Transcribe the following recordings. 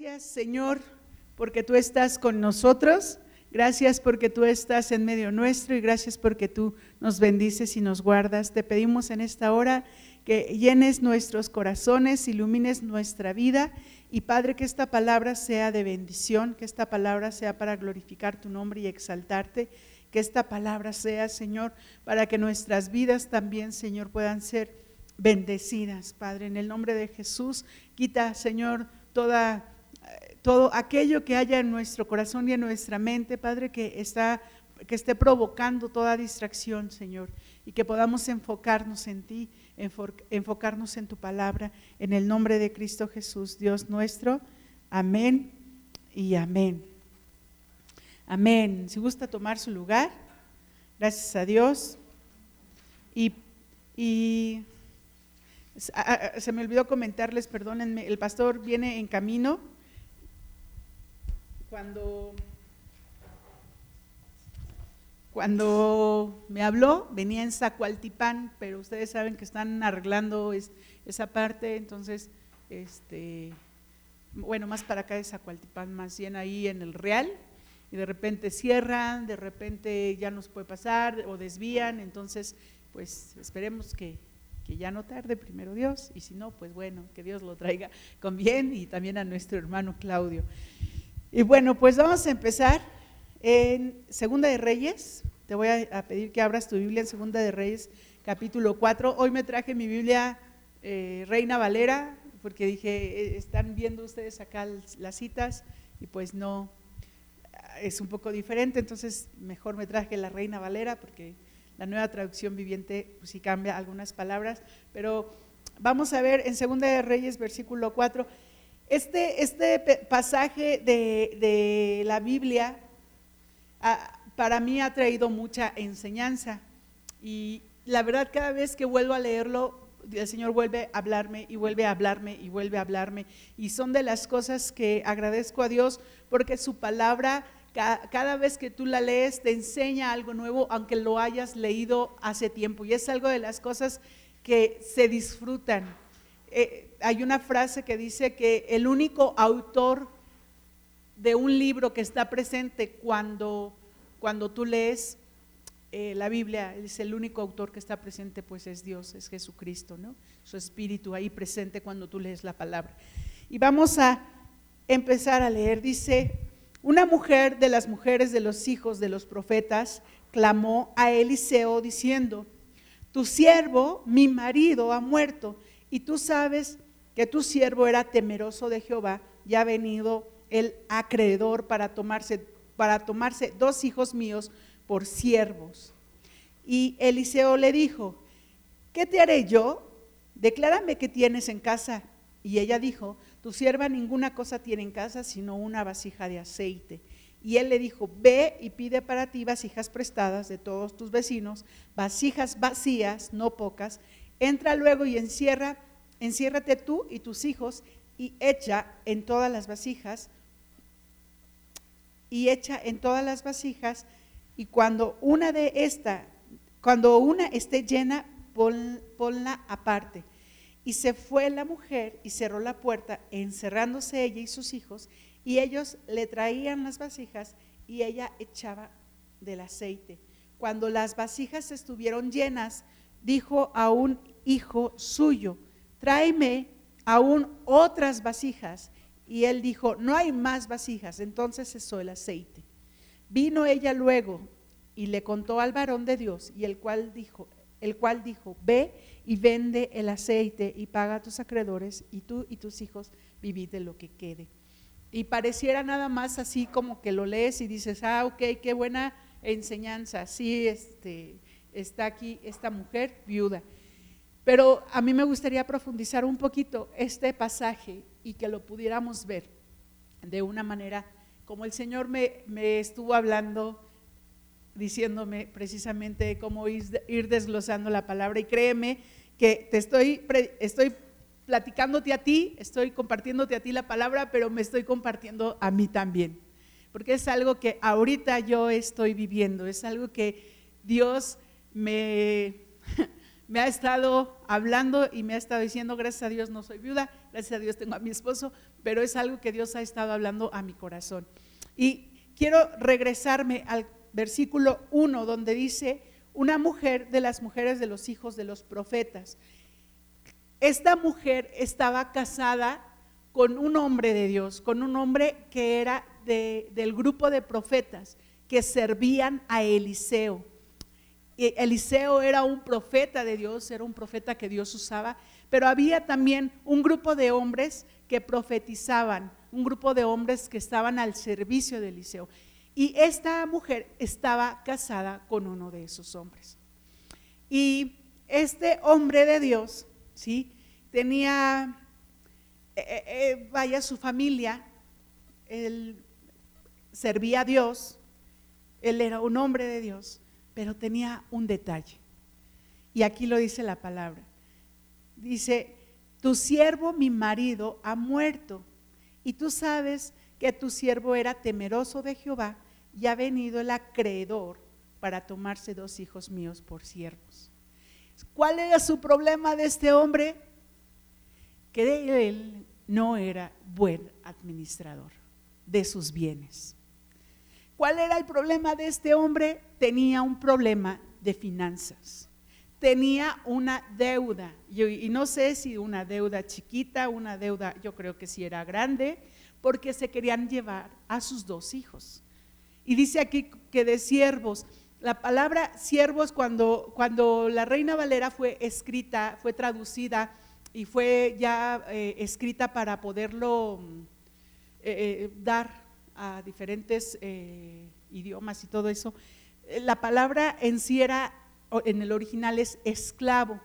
Gracias, Señor, porque tú estás con nosotros. Gracias porque tú estás en medio nuestro y gracias porque tú nos bendices y nos guardas. Te pedimos en esta hora que llenes nuestros corazones, ilumines nuestra vida y Padre, que esta palabra sea de bendición, que esta palabra sea para glorificar tu nombre y exaltarte, que esta palabra sea, Señor, para que nuestras vidas también, Señor, puedan ser bendecidas. Padre, en el nombre de Jesús, quita, Señor, toda todo aquello que haya en nuestro corazón y en nuestra mente, Padre, que está que esté provocando toda distracción, Señor, y que podamos enfocarnos en ti, enfocarnos en tu palabra, en el nombre de Cristo Jesús, Dios nuestro. Amén y amén. Amén. Si gusta tomar su lugar, gracias a Dios. Y, y se me olvidó comentarles, perdónenme, el pastor viene en camino cuando, cuando me habló, venía en Zacualtipán, pero ustedes saben que están arreglando esa parte, entonces, este, bueno, más para acá de Zacualtipán, más bien ahí en el Real, y de repente cierran, de repente ya no se puede pasar o desvían, entonces, pues esperemos que, que ya no tarde, primero Dios, y si no, pues bueno, que Dios lo traiga con bien y también a nuestro hermano Claudio. Y bueno, pues vamos a empezar en Segunda de Reyes. Te voy a, pedir que abras tu Biblia en Segunda de Reyes, capítulo 4. Hoy me traje mi Biblia eh, Reina Valera, porque dije, eh, están viendo ustedes acá las citas y pues no, es un poco diferente, entonces mejor me traje la Reina Valera, porque la nueva traducción viviente pues, sí cambia algunas palabras, pero vamos a ver en Segunda de Reyes, versículo 4. Este, este pasaje de, la Biblia ah, para mí ha traído mucha enseñanza y la verdad cada vez que vuelvo a leerlo, el Señor vuelve a hablarme y vuelve a hablarme y vuelve a hablarme. Y son de las cosas que agradezco a Dios porque su palabra, cada vez que tú la lees, te enseña algo nuevo, aunque lo hayas leído hace tiempo. Y es algo de las cosas que se disfrutan. Eh, hay una frase que dice que el único autor de un libro que está presente cuando, cuando tú lees eh, la Biblia, es el único autor que está presente, pues es Dios, es Jesucristo, ¿no? Su espíritu ahí presente cuando tú lees la palabra. Y vamos a empezar a leer, dice, una mujer de las mujeres de los hijos de los profetas clamó a Eliseo diciendo, tu siervo, mi marido, ha muerto, y tú sabes que tu siervo era temeroso de Jehová y ha venido el acreedor para tomarse, para tomarse dos hijos míos por siervos. Y Eliseo le dijo, ¿qué te haré yo? Declárame qué tienes en casa. Y ella dijo, tu sierva ninguna cosa tiene en casa sino una vasija de aceite. Y él le dijo, ve y pide para ti vasijas prestadas de todos tus vecinos, vasijas vacías, no pocas. Entra luego y encierra enciérrate tú y tus hijos y echa en todas las vasijas, y echa en todas las vasijas, y cuando una de esta, cuando una esté llena, ponla aparte. Y se fue la mujer y cerró la puerta, encerrándose ella y sus hijos, y ellos le traían las vasijas y ella echaba del aceite. Cuando las vasijas estuvieron llenas, dijo a un hijo suyo, tráeme aún otras vasijas. Y él dijo, no hay más vasijas. Entonces cesó el aceite. Vino ella luego y le contó al varón de Dios, y el cual dijo, el cual dijo, ve y vende el aceite y paga a tus acreedores, y tú y tus hijos vivid de lo que quede. Y pareciera nada más así como que lo lees y dices, ah, ok, qué buena enseñanza. Sí, este, está aquí esta mujer viuda. Pero a mí me gustaría profundizar un poquito este pasaje y que lo pudiéramos ver de una manera como el Señor me, estuvo hablando, diciéndome precisamente cómo ir, desglosando la palabra. Y créeme que te estoy, estoy platicándote a ti, estoy compartiéndote a ti la palabra, pero me estoy compartiendo a mí también. Porque es algo que ahorita yo estoy viviendo, es algo que Dios me me ha estado hablando y me ha estado diciendo, gracias a Dios no soy viuda, gracias a Dios tengo a mi esposo, pero es algo que Dios ha estado hablando a mi corazón. Y quiero regresarme al versículo 1, donde dice, una mujer de las mujeres de los hijos de los profetas. Esta mujer estaba casada con un hombre de Dios, con un hombre que era del grupo de profetas que servían a Eliseo. Eliseo era un profeta de Dios, era un profeta que Dios usaba, pero había también un grupo de hombres que profetizaban, un grupo de hombres que estaban al servicio de Eliseo. Y esta mujer estaba casada con uno de esos hombres. Y este hombre de Dios, ¿sí? Tenía, eh, eh, eh, vaya, su familia, él servía a Dios, él era un hombre de Dios, pero tenía un detalle. Y aquí lo dice la palabra. Dice, tu siervo, mi marido, ha muerto, y tú sabes que tu siervo era temeroso de Jehová, y ha venido el acreedor para tomarse dos hijos míos por siervos. ¿Cuál era su problema de este hombre? Que él no era buen administrador de sus bienes. ¿Cuál era el problema de este hombre? Tenía un problema de finanzas. Tenía una deuda. Y no sé si una deuda chiquita, una deuda, yo creo que sí era grande, porque se querían llevar a sus dos hijos. Y dice aquí que de siervos, la palabra siervos cuando, cuando la Reina Valera fue escrita, fue traducida y fue ya eh, escrita para poderlo eh, eh, dar a diferentes eh, idiomas y todo eso, eh, la palabra en sí era, en el original es esclavo.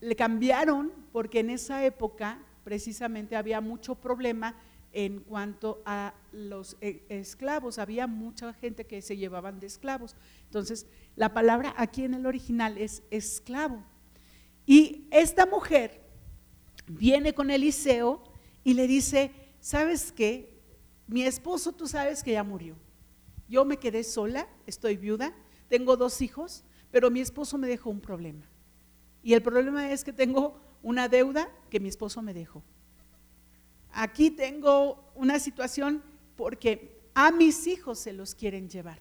Le cambiaron porque en esa época precisamente había mucho problema en cuanto a los eh, esclavos, había mucha gente que se llevaban de esclavos. Entonces, la palabra aquí en el original es esclavo. Y esta mujer viene con Eliseo y le dice, ¿sabes qué? Mi esposo, tú sabes que ya murió. Yo me quedé sola, estoy viuda, tengo dos hijos, pero mi esposo me dejó un problema. Y el problema es que tengo una deuda que mi esposo me dejó. Aquí tengo una situación porque a mis hijos se los quieren llevar.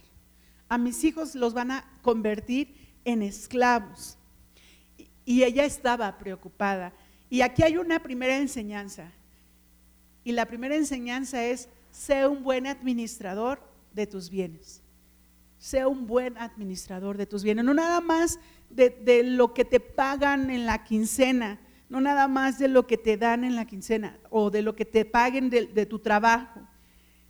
A mis hijos los van a convertir en esclavos. Y ella estaba preocupada. Y aquí hay una primera enseñanza. Y la primera enseñanza es, sé un buen administrador de tus bienes. Sé un buen administrador de tus bienes. No nada más de, lo que te pagan en la quincena, no nada más de lo que te dan en la quincena o de lo que te paguen de, de tu trabajo.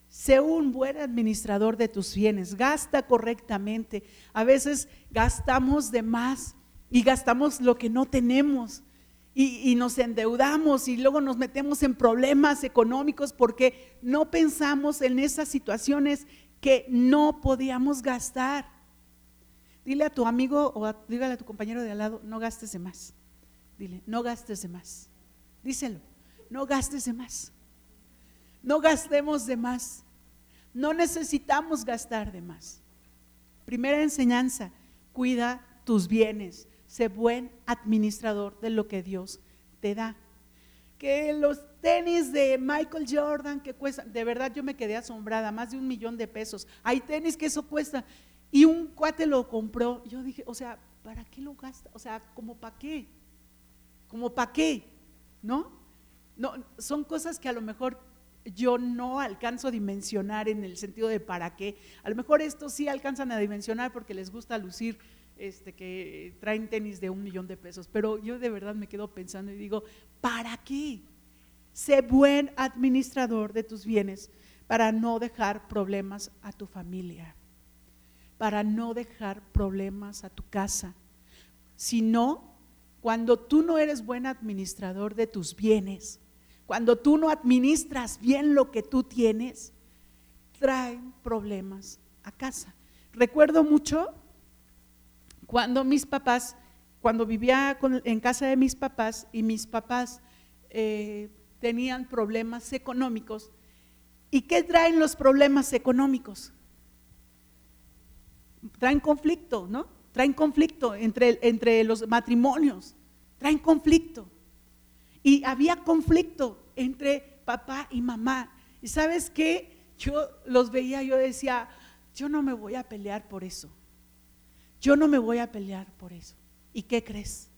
Sé un buen administrador de tus bienes, gasta correctamente. A veces gastamos de más y gastamos lo que no tenemos y, nos endeudamos y luego nos metemos en problemas económicos porque no pensamos en esas situaciones que no podíamos gastar. Dile a tu amigo o dígale a tu compañero de al lado, no gastes de más. Dile, no gastes de más. Díselo, no gastes de más. No gastemos de más. No necesitamos gastar de más. Primera enseñanza, cuida tus bienes sé buen administrador de lo que Dios te da. Que los tenis de Michael Jordan que cuestan, de verdad yo me quedé asombrada, más de un millón de pesos. Hay tenis que eso cuesta. Y un cuate lo compró. Yo dije, o sea, ¿para qué lo gasta? O sea, ¿como para qué? ¿Como para qué? ¿No? No, son cosas que a lo mejor yo no alcanzo a dimensionar en el sentido de para qué. A lo mejor estos sí alcanzan a dimensionar porque les gusta lucir este, que traen tenis de un millón de pesos, pero yo de verdad me quedo pensando y digo, ¿para qué? Sé buen administrador de tus bienes para no dejar problemas a tu familia, para no dejar problemas a tu casa. Si no, cuando tú no eres buen administrador de tus bienes, cuando tú no administras bien lo que tú tienes, traen problemas a casa. Recuerdo mucho cuando mis papás, cuando vivía en casa de mis papás y mis papás eh, tenían problemas económicos, ¿y qué traen los problemas económicos? Traen conflicto, ¿no? traen conflicto entre, entre los matrimonios, traen conflicto. Y había conflicto entre papá y mamá. ¿Y sabes qué? Yo los veía, yo decía, yo no me voy a pelear por eso. Yo no me voy a pelear por eso. ¿Y qué crees?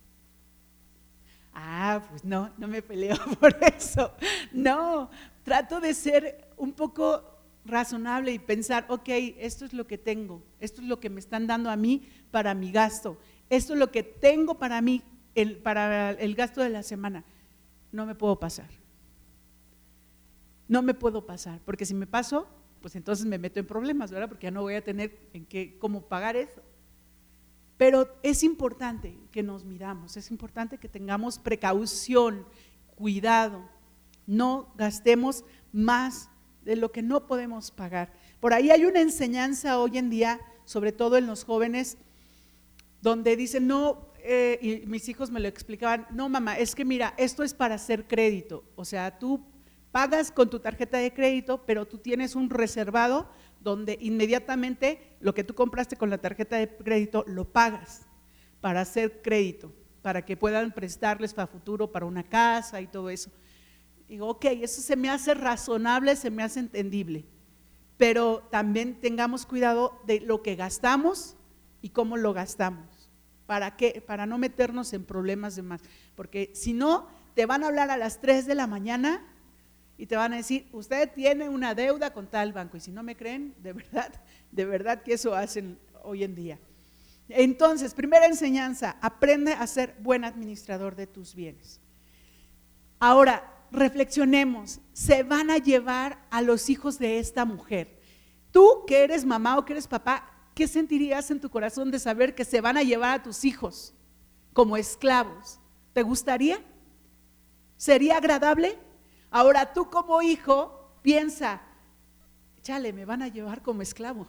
Ah, pues no, no me peleo por eso. No, trato de ser un poco razonable y pensar, ok, esto es lo que tengo, esto es lo que me están dando a mí para mi gasto, esto es lo que tengo para mí, para el gasto de la semana. No me puedo pasar. No me puedo pasar, porque si me paso, pues entonces me meto en problemas, ¿verdad? Porque ya no voy a tener en qué, cómo pagar eso. Pero es importante que nos miramos, es importante que tengamos precaución, cuidado, no gastemos más de lo que no podemos pagar. Por ahí hay una enseñanza hoy en día, sobre todo en los jóvenes, donde dicen, no, eh, y mis hijos me lo explicaban, no mamá, es que mira, esto es para hacer crédito, o sea, tú pagas con tu tarjeta de crédito, pero tú tienes un reservado donde inmediatamente lo que tú compraste con la tarjeta de crédito lo pagas para hacer crédito, para que puedan prestarles para futuro, para una casa y todo eso. Digo, ok, eso se me hace razonable, se me hace entendible, pero también tengamos cuidado de lo que gastamos y cómo lo gastamos. ¿Para qué? Para no meternos en problemas de más. Porque si no, te van a hablar a las 3 de la mañana y te van a decir, usted tiene una deuda con tal banco. Y si no me creen, de verdad, de verdad que eso hacen hoy en día. Entonces, primera enseñanza, aprende a ser buen administrador de tus bienes. Ahora, reflexionemos, se van a llevar a los hijos de esta mujer. Tú que eres mamá o que eres papá, ¿qué sentirías en tu corazón de saber que se van a llevar a tus hijos como esclavos? ¿Te gustaría? ¿Sería agradable? Ahora tú como hijo piensa, chale, me van a llevar como esclavo.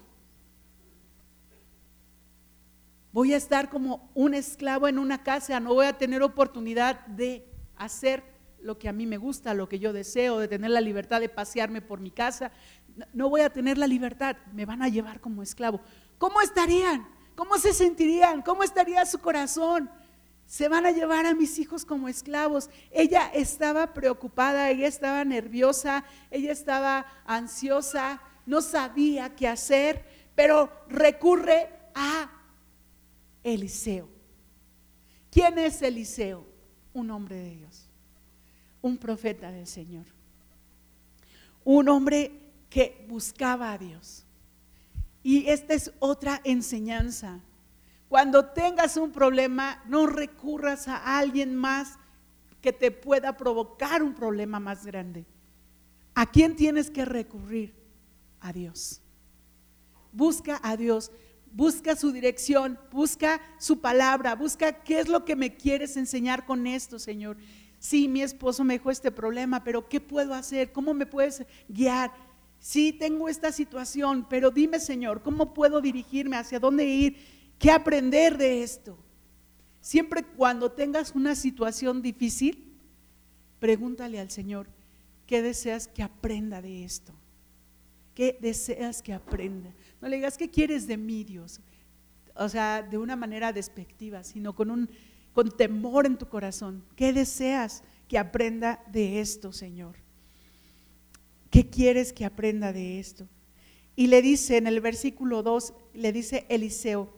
Voy a estar como un esclavo en una casa, no voy a tener oportunidad de hacer lo que a mí me gusta, lo que yo deseo, de tener la libertad de pasearme por mi casa. No voy a tener la libertad, me van a llevar como esclavo. ¿Cómo estarían? ¿Cómo se sentirían? ¿Cómo estaría su corazón? Se van a llevar a mis hijos como esclavos. Ella estaba preocupada, ella estaba nerviosa, ella estaba ansiosa, no sabía qué hacer, pero recurre a Eliseo. ¿Quién es Eliseo? Un hombre de Dios, un profeta del Señor, un hombre que buscaba a Dios. Y esta es otra enseñanza cuando tengas un problema, no recurras a alguien más que te pueda provocar un problema más grande. ¿A quién tienes que recurrir? A Dios. Busca a Dios, busca su dirección, busca su palabra, busca qué es lo que me quieres enseñar con esto, Señor. Sí, mi esposo me dejó este problema, pero ¿qué puedo hacer? ¿Cómo me puedes guiar? Sí, tengo esta situación, pero dime, Señor, ¿cómo puedo dirigirme? ¿Hacia dónde ir? ¿Qué aprender de esto? Siempre cuando tengas una situación difícil, pregúntale al Señor, ¿qué deseas que aprenda de esto? ¿Qué deseas que aprenda? No le digas, ¿qué quieres de mí, Dios? O sea, de una manera despectiva, sino con, un, con temor en tu corazón. ¿Qué deseas que aprenda de esto, Señor? ¿Qué quieres que aprenda de esto? Y le dice en el versículo 2, le dice Eliseo,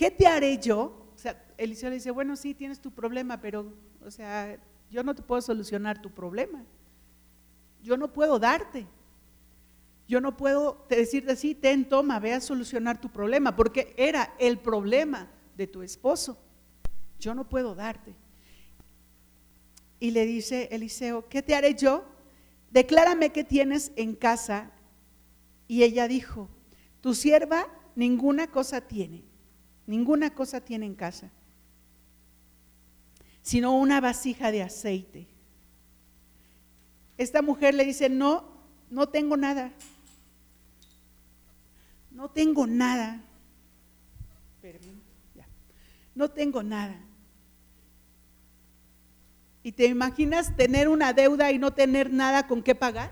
¿qué te haré yo? O sea, Eliseo le dice, bueno, sí, tienes tu problema, pero, o sea, yo no te puedo solucionar tu problema. Yo no puedo darte. Yo no puedo decirte así, ten, toma, ve a solucionar tu problema, porque era el problema de tu esposo. Yo no puedo darte. Y le dice Eliseo, ¿qué te haré yo? Declárame qué tienes en casa. Y ella dijo, tu sierva ninguna cosa tiene ninguna cosa tiene en casa, sino una vasija de aceite. Esta mujer le dice, no, no tengo nada, no tengo nada, no tengo nada. ¿Y te imaginas tener una deuda y no tener nada con qué pagar?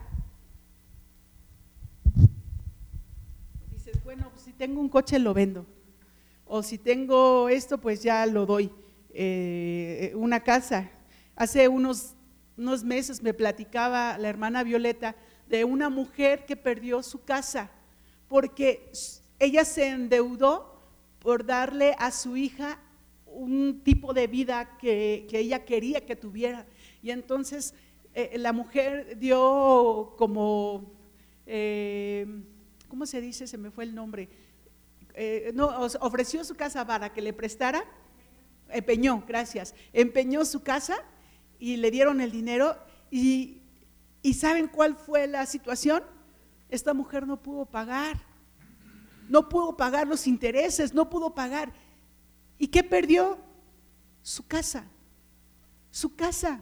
Dices, bueno, pues si tengo un coche lo vendo o si tengo esto, pues ya lo doy. Eh, una casa. Hace unos, unos meses me platicaba la hermana Violeta de una mujer que perdió su casa porque ella se endeudó por darle a su hija un tipo de vida que, ella quería que tuviera. Y entonces eh, la mujer dio como, eh, ¿cómo se dice? Se me fue el nombre. Eh, no, ofreció su casa para que le prestara, empeñó, gracias, empeñó su casa y le dieron el dinero y, y ¿saben cuál fue la situación? Esta mujer no pudo pagar, no pudo pagar los intereses, no pudo pagar. ¿Y qué perdió? Su casa, su casa.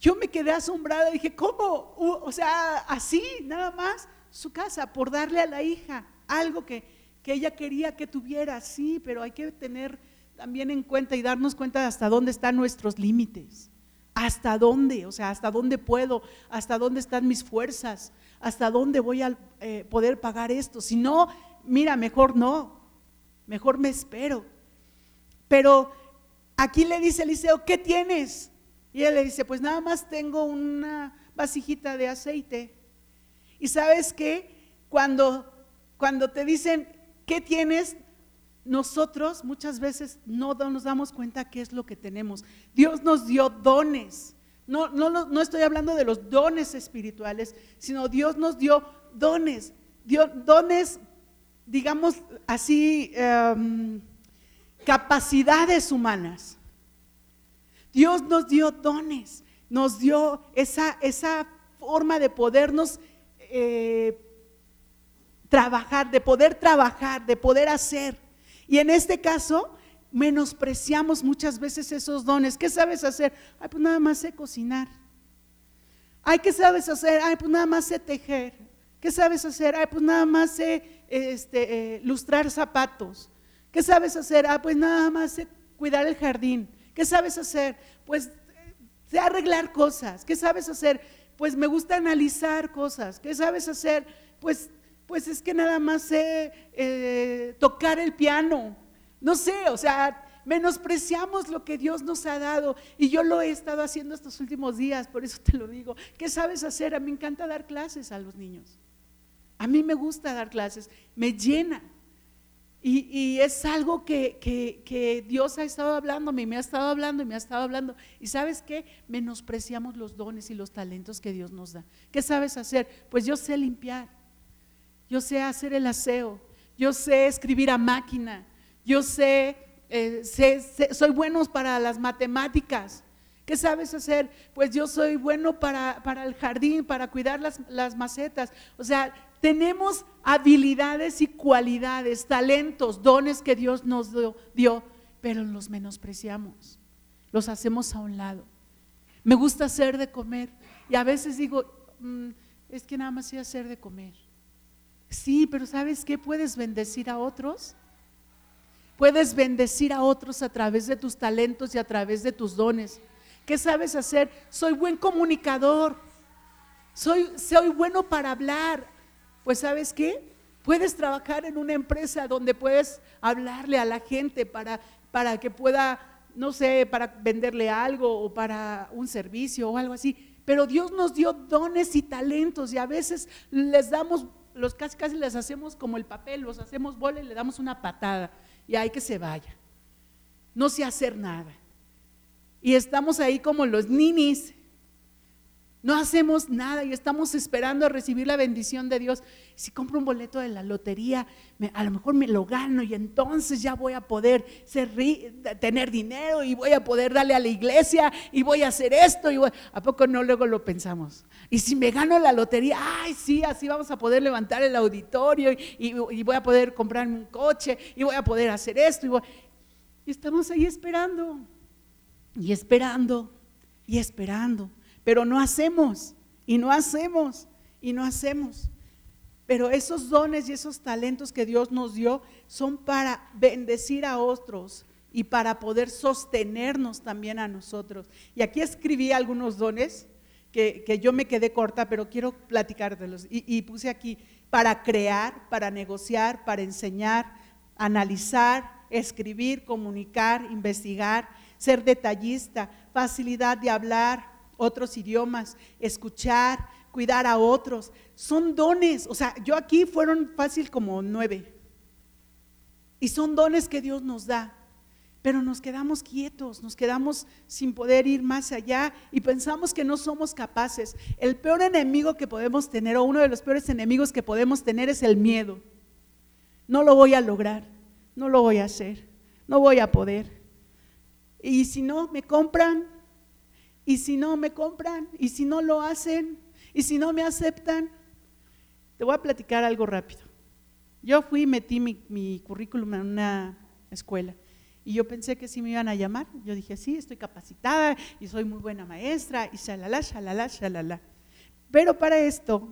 Yo me quedé asombrada, dije, ¿cómo? O sea, así, nada más, su casa, por darle a la hija algo que, que ella quería que tuviera, sí, pero hay que tener también en cuenta y darnos cuenta de hasta dónde están nuestros límites. ¿Hasta dónde? O sea, ¿hasta dónde puedo? ¿Hasta dónde están mis fuerzas? ¿Hasta dónde voy a eh, poder pagar esto? Si no, mira, mejor no, mejor me espero. Pero aquí le dice Eliseo, ¿qué tienes? Y él le dice, pues nada más tengo una vasijita de aceite. Y sabes qué? Cuando, cuando te dicen, ¿qué tienes? Nosotros muchas veces no nos damos cuenta qué es lo que tenemos. Dios nos dio dones. No, no, no estoy hablando de los dones espirituales, sino Dios nos dio dones. Dio dones, digamos así, em, capacidades humanas. Dios nos dio dones, nos dio esa, esa forma de podernos eh, trabajar, de poder trabajar, de poder hacer. Y en este caso, menospreciamos muchas veces esos dones. ¿Qué sabes hacer? Ay, pues nada más sé cocinar. Ay, ¿qué sabes hacer? Ay, pues nada más sé tejer. ¿Qué sabes hacer? Ay, pues nada más sé este, eh, lustrar zapatos. ¿Qué sabes hacer? Ah, pues nada más sé cuidar el jardín. ¿Qué sabes hacer? Pues sé arreglar cosas. ¿Qué sabes hacer? Pues me gusta analizar cosas. ¿Qué sabes hacer? Pues, pues es que nada más sé eh, tocar el piano. No sé, o sea, menospreciamos lo que Dios nos ha dado. Y yo lo he estado haciendo estos últimos días, por eso te lo digo. ¿Qué sabes hacer? A mí me encanta dar clases a los niños. A mí me gusta dar clases, me llena. Y, es algo que, Dios ha estado hablando, me ha estado hablando y me ha estado hablando. Y sabes qué? Menospreciamos los dones y los talentos que Dios nos da. ¿Qué sabes hacer? Pues yo sé limpiar, yo sé hacer el aseo, yo sé escribir a máquina, yo sé, eh, soy bueno para las matemáticas. ¿Qué sabes hacer? Pues yo soy bueno para, el jardín, para cuidar las, las macetas. O sea, tenemos habilidades y cualidades, talentos, dones que Dios nos dio, pero los menospreciamos, los hacemos a un lado. Me gusta hacer de comer y a veces digo, mm, es que nada más sé hacer de comer. Sí, pero ¿sabes qué? Puedes bendecir a otros. Puedes bendecir a otros a través de tus talentos y a través de tus dones. ¿Qué sabes hacer? Soy buen comunicador. Soy, soy bueno para hablar. Pues sabes qué? Puedes trabajar en una empresa donde puedes hablarle a la gente para, para que pueda, no sé, para venderle algo o para un servicio o algo así. Pero Dios nos dio dones y talentos y a veces les damos, los casi casi les hacemos como el papel, los hacemos bola y le damos una patada y hay que se vaya. No sé hacer nada. Y estamos ahí como los ninis no hacemos nada y estamos esperando a recibir la bendición de Dios. Si compro un boleto de la lotería, a lo mejor me lo gano y entonces ya voy a poder tener dinero y voy a poder darle a la iglesia y voy a hacer esto. Y ¿A poco no luego lo pensamos? Y si me gano la lotería, ay, sí, así vamos a poder levantar el auditorio y, voy a poder comprarme un coche y voy a poder hacer esto. y estamos ahí esperando y esperando y esperando pero no hacemos y no hacemos y no hacemos. Pero esos dones y esos talentos que Dios nos dio son para bendecir a otros y para poder sostenernos también a nosotros. Y aquí escribí algunos dones que, yo me quedé corta, pero quiero platicártelos. Y, y puse aquí para crear, para negociar, para enseñar, analizar, escribir, comunicar, investigar, ser detallista, facilidad de hablar otros idiomas, escuchar, cuidar a otros. Son dones. O sea, yo aquí fueron fácil como nueve. Y son dones que Dios nos da. Pero nos quedamos quietos, nos quedamos sin poder ir más allá y pensamos que no somos capaces. El peor enemigo que podemos tener, o uno de los peores enemigos que podemos tener, es el miedo. No lo voy a lograr, no lo voy a hacer, no voy a poder. Y si no me compran, y si no me compran, y si no lo hacen, y si no me aceptan, te voy a platicar algo rápido. Yo fui y metí mi, currículum en una escuela y yo pensé que sí me iban a llamar. Yo dije, sí, estoy capacitada y soy muy buena maestra y shalala, shalala, shalala. Pero para esto,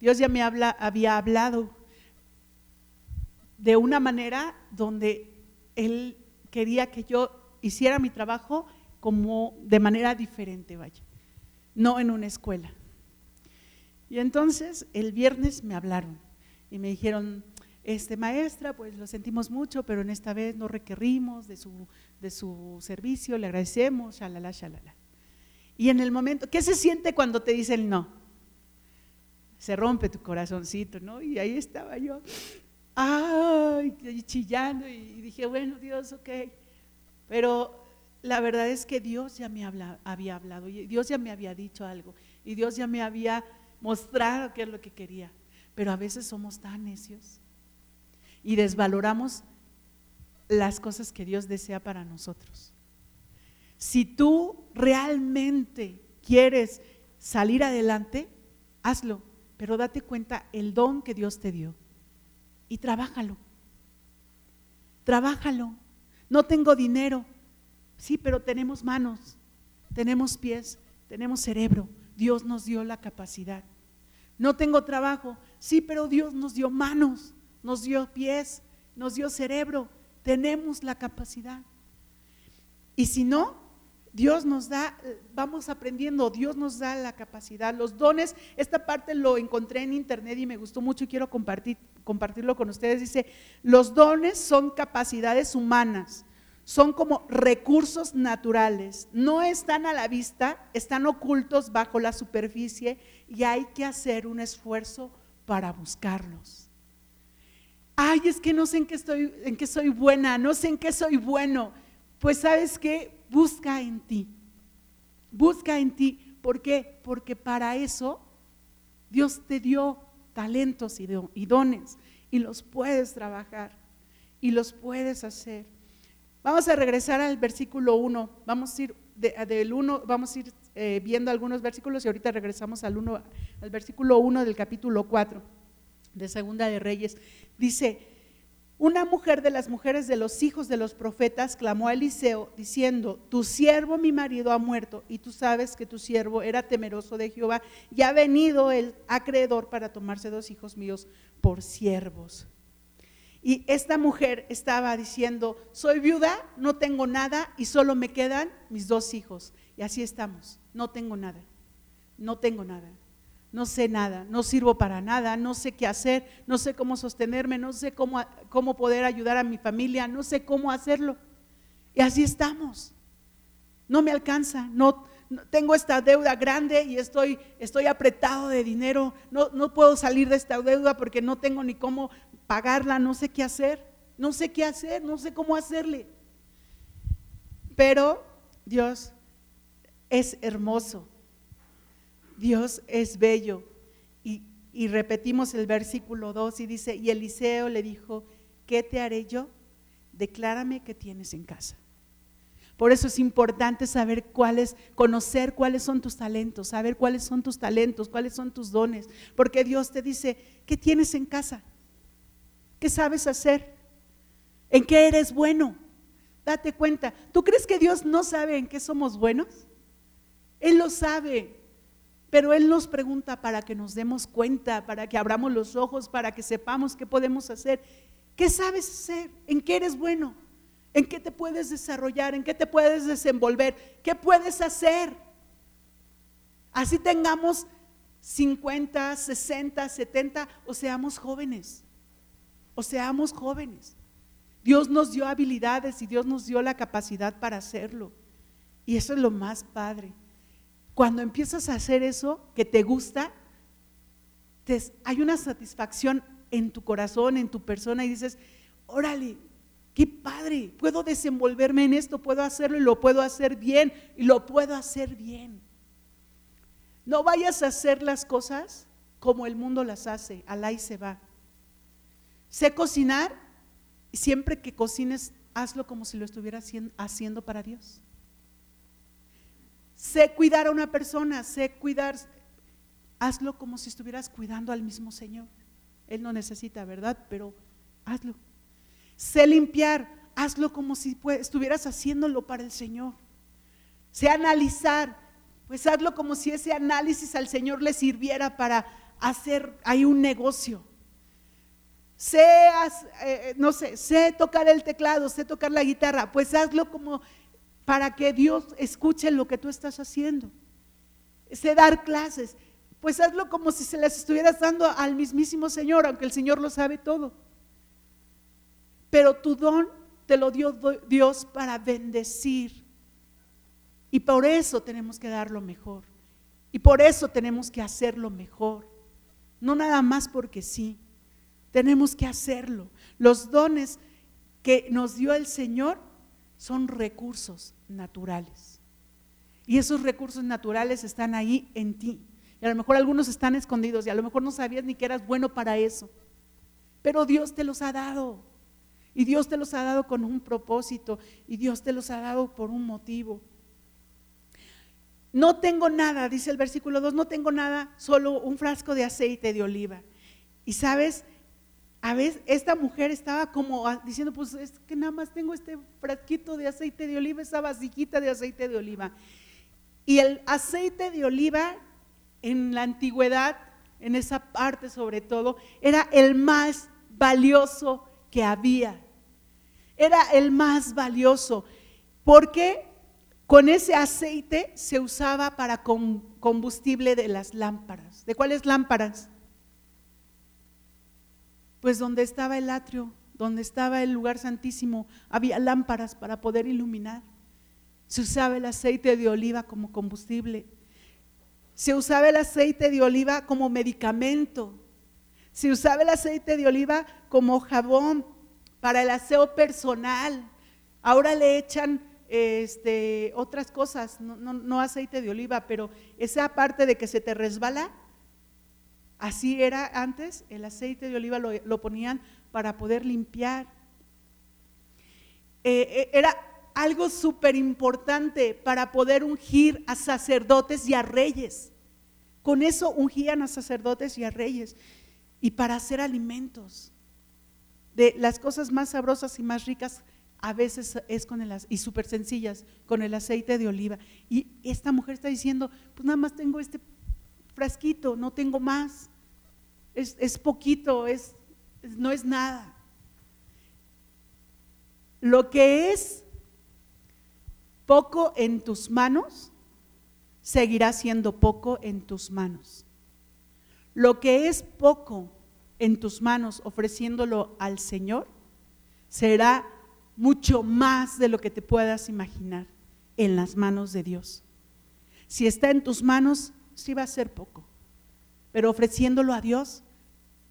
Dios ya me habla, había hablado de una manera donde Él quería que yo hiciera mi trabajo como de manera diferente, vaya, no en una escuela. Y entonces el viernes me hablaron y me dijeron, este, maestra, pues lo sentimos mucho, pero en esta vez no requerimos de su, de su servicio, le agradecemos, shalala, shalala. Y en el momento, ¿qué se siente cuando te dicen no? Se rompe tu corazoncito, ¿no? Y ahí estaba yo, ay, chillando, y dije, bueno, Dios, ok. Pero la verdad es que Dios ya me había hablado, y Dios ya me había dicho algo, y Dios ya me había mostrado qué es lo que quería. Pero a veces somos tan necios y desvaloramos las cosas que Dios desea para nosotros. Si tú realmente quieres salir adelante, hazlo, pero date cuenta el don que Dios te dio y trabájalo. Trabájalo. No tengo dinero. Sí, pero tenemos manos, tenemos pies, tenemos cerebro. Dios nos dio la capacidad. No tengo trabajo. Sí, pero Dios nos dio manos nos dio pies, nos dio cerebro, tenemos la capacidad. Y si no, Dios nos da, vamos aprendiendo, Dios nos da la capacidad, los dones, esta parte lo encontré en internet y me gustó mucho y quiero compartir, compartirlo con ustedes. Dice, los dones son capacidades humanas, son como recursos naturales, no están a la vista, están ocultos bajo la superficie y hay que hacer un esfuerzo para buscarlos ay, es que no sé en qué, estoy, en qué soy buena, no sé en qué soy bueno. Pues sabes qué, busca en ti, busca en ti. ¿Por qué? Porque para eso Dios te dio talentos y dones y los puedes trabajar y los puedes hacer. Vamos a regresar al versículo 1. Vamos a ir del 1, vamos a ir eh, viendo algunos versículos y ahorita regresamos al 1, al versículo 1 del capítulo 4 de Segunda de Reyes. Dice, una mujer de las mujeres de los hijos de los profetas clamó a Eliseo diciendo, tu siervo mi marido ha muerto y tú sabes que tu siervo era temeroso de Jehová y ha venido el acreedor para tomarse dos hijos míos por siervos. Y esta mujer estaba diciendo, soy viuda, no tengo nada y solo me quedan mis dos hijos. Y así estamos, no tengo nada, no tengo nada. No sé nada, no sirvo para nada, no sé qué hacer, no sé cómo sostenerme, no sé cómo, cómo poder ayudar a mi familia, no sé cómo hacerlo. Y así estamos. No me alcanza, no, tengo esta deuda grande y estoy, estoy apretado de dinero, no, no puedo salir de esta deuda porque no tengo ni cómo pagarla, no sé qué hacer, no sé qué hacer, no sé cómo hacerle. Pero Dios es hermoso Dios es bello. Y, repetimos el versículo 2 y dice, y Eliseo le dijo, ¿qué te haré yo? Declárame qué tienes en casa. Por eso es importante saber cuáles, conocer cuáles son tus talentos, saber cuáles son tus talentos, cuáles son tus dones. Porque Dios te dice, ¿qué tienes en casa? ¿Qué sabes hacer? ¿En qué eres bueno? Date cuenta. ¿Tú crees que Dios no sabe en qué somos buenos? Él lo sabe. Pero Él nos pregunta para que nos demos cuenta, para que abramos los ojos, para que sepamos qué podemos hacer. ¿Qué sabes hacer? ¿En qué eres bueno? ¿En qué te puedes desarrollar? ¿En qué te puedes desenvolver? ¿Qué puedes hacer? Así tengamos 50, 60, 70 o seamos jóvenes. O seamos jóvenes. Dios nos dio habilidades y Dios nos dio la capacidad para hacerlo. Y eso es lo más padre. Cuando empiezas a hacer eso que te gusta, hay una satisfacción en tu corazón, en tu persona y dices, órale, qué padre, puedo desenvolverme en esto, puedo hacerlo y lo puedo hacer bien y lo puedo hacer bien. No vayas a hacer las cosas como el mundo las hace, alá y se va. Sé cocinar siempre que cocines, hazlo como si lo estuvieras haciendo para Dios. Sé cuidar a una persona, sé cuidar, hazlo como si estuvieras cuidando al mismo Señor. Él no necesita, ¿verdad? Pero hazlo. Sé limpiar, hazlo como si estuvieras haciéndolo para el Señor. Sé analizar, pues hazlo como si ese análisis al Señor le sirviera para hacer ahí un negocio. Sé, eh, no sé, sé tocar el teclado, sé tocar la guitarra, pues hazlo como para que Dios escuche lo que tú estás haciendo. Sé dar clases, pues hazlo como si se las estuvieras dando al mismísimo Señor, aunque el Señor lo sabe todo. Pero tu don te lo dio Dios para bendecir. Y por eso tenemos que dar lo mejor. Y por eso tenemos que hacerlo mejor. No nada más porque sí. Tenemos que hacerlo. Los dones que nos dio el Señor son recursos naturales. Y esos recursos naturales están ahí en ti. Y a lo mejor algunos están escondidos y a lo mejor no sabías ni que eras bueno para eso. Pero Dios te los ha dado. Y Dios te los ha dado con un propósito. Y Dios te los ha dado por un motivo. No tengo nada, dice el versículo 2, no tengo nada, solo un frasco de aceite de oliva. Y sabes, a veces esta mujer estaba como diciendo, pues es que nada más tengo este frasquito de aceite de oliva, esa vasijita de aceite de oliva. Y el aceite de oliva en la antigüedad, en esa parte sobre todo, era el más valioso que había. Era el más valioso. Porque con ese aceite se usaba para combustible de las lámparas. ¿De cuáles lámparas? Pues donde estaba el atrio, donde estaba el lugar santísimo, había lámparas para poder iluminar. Se usaba el aceite de oliva como combustible. Se usaba el aceite de oliva como medicamento. Se usaba el aceite de oliva como jabón para el aseo personal. Ahora le echan este, otras cosas, no, aceite de oliva, pero esa parte de que se te resbala, así era antes, el aceite de oliva lo, ponían para poder limpiar. Eh, eh, era algo súper importante para poder ungir a sacerdotes y a reyes. Con eso ungían a sacerdotes y a reyes. Y para hacer alimentos. De las cosas más sabrosas y más ricas a veces es con el y súper sencillas, con el aceite de oliva. Y esta mujer está diciendo, pues nada más tengo este frasquito, no tengo más. Es, poquito, es, no es nada. Lo que es poco en tus manos, seguirá siendo poco en tus manos. Lo que es poco en tus manos ofreciéndolo al Señor, será mucho más de lo que te puedas imaginar en las manos de Dios. Si está en tus manos, sí va a ser poco, pero ofreciéndolo a Dios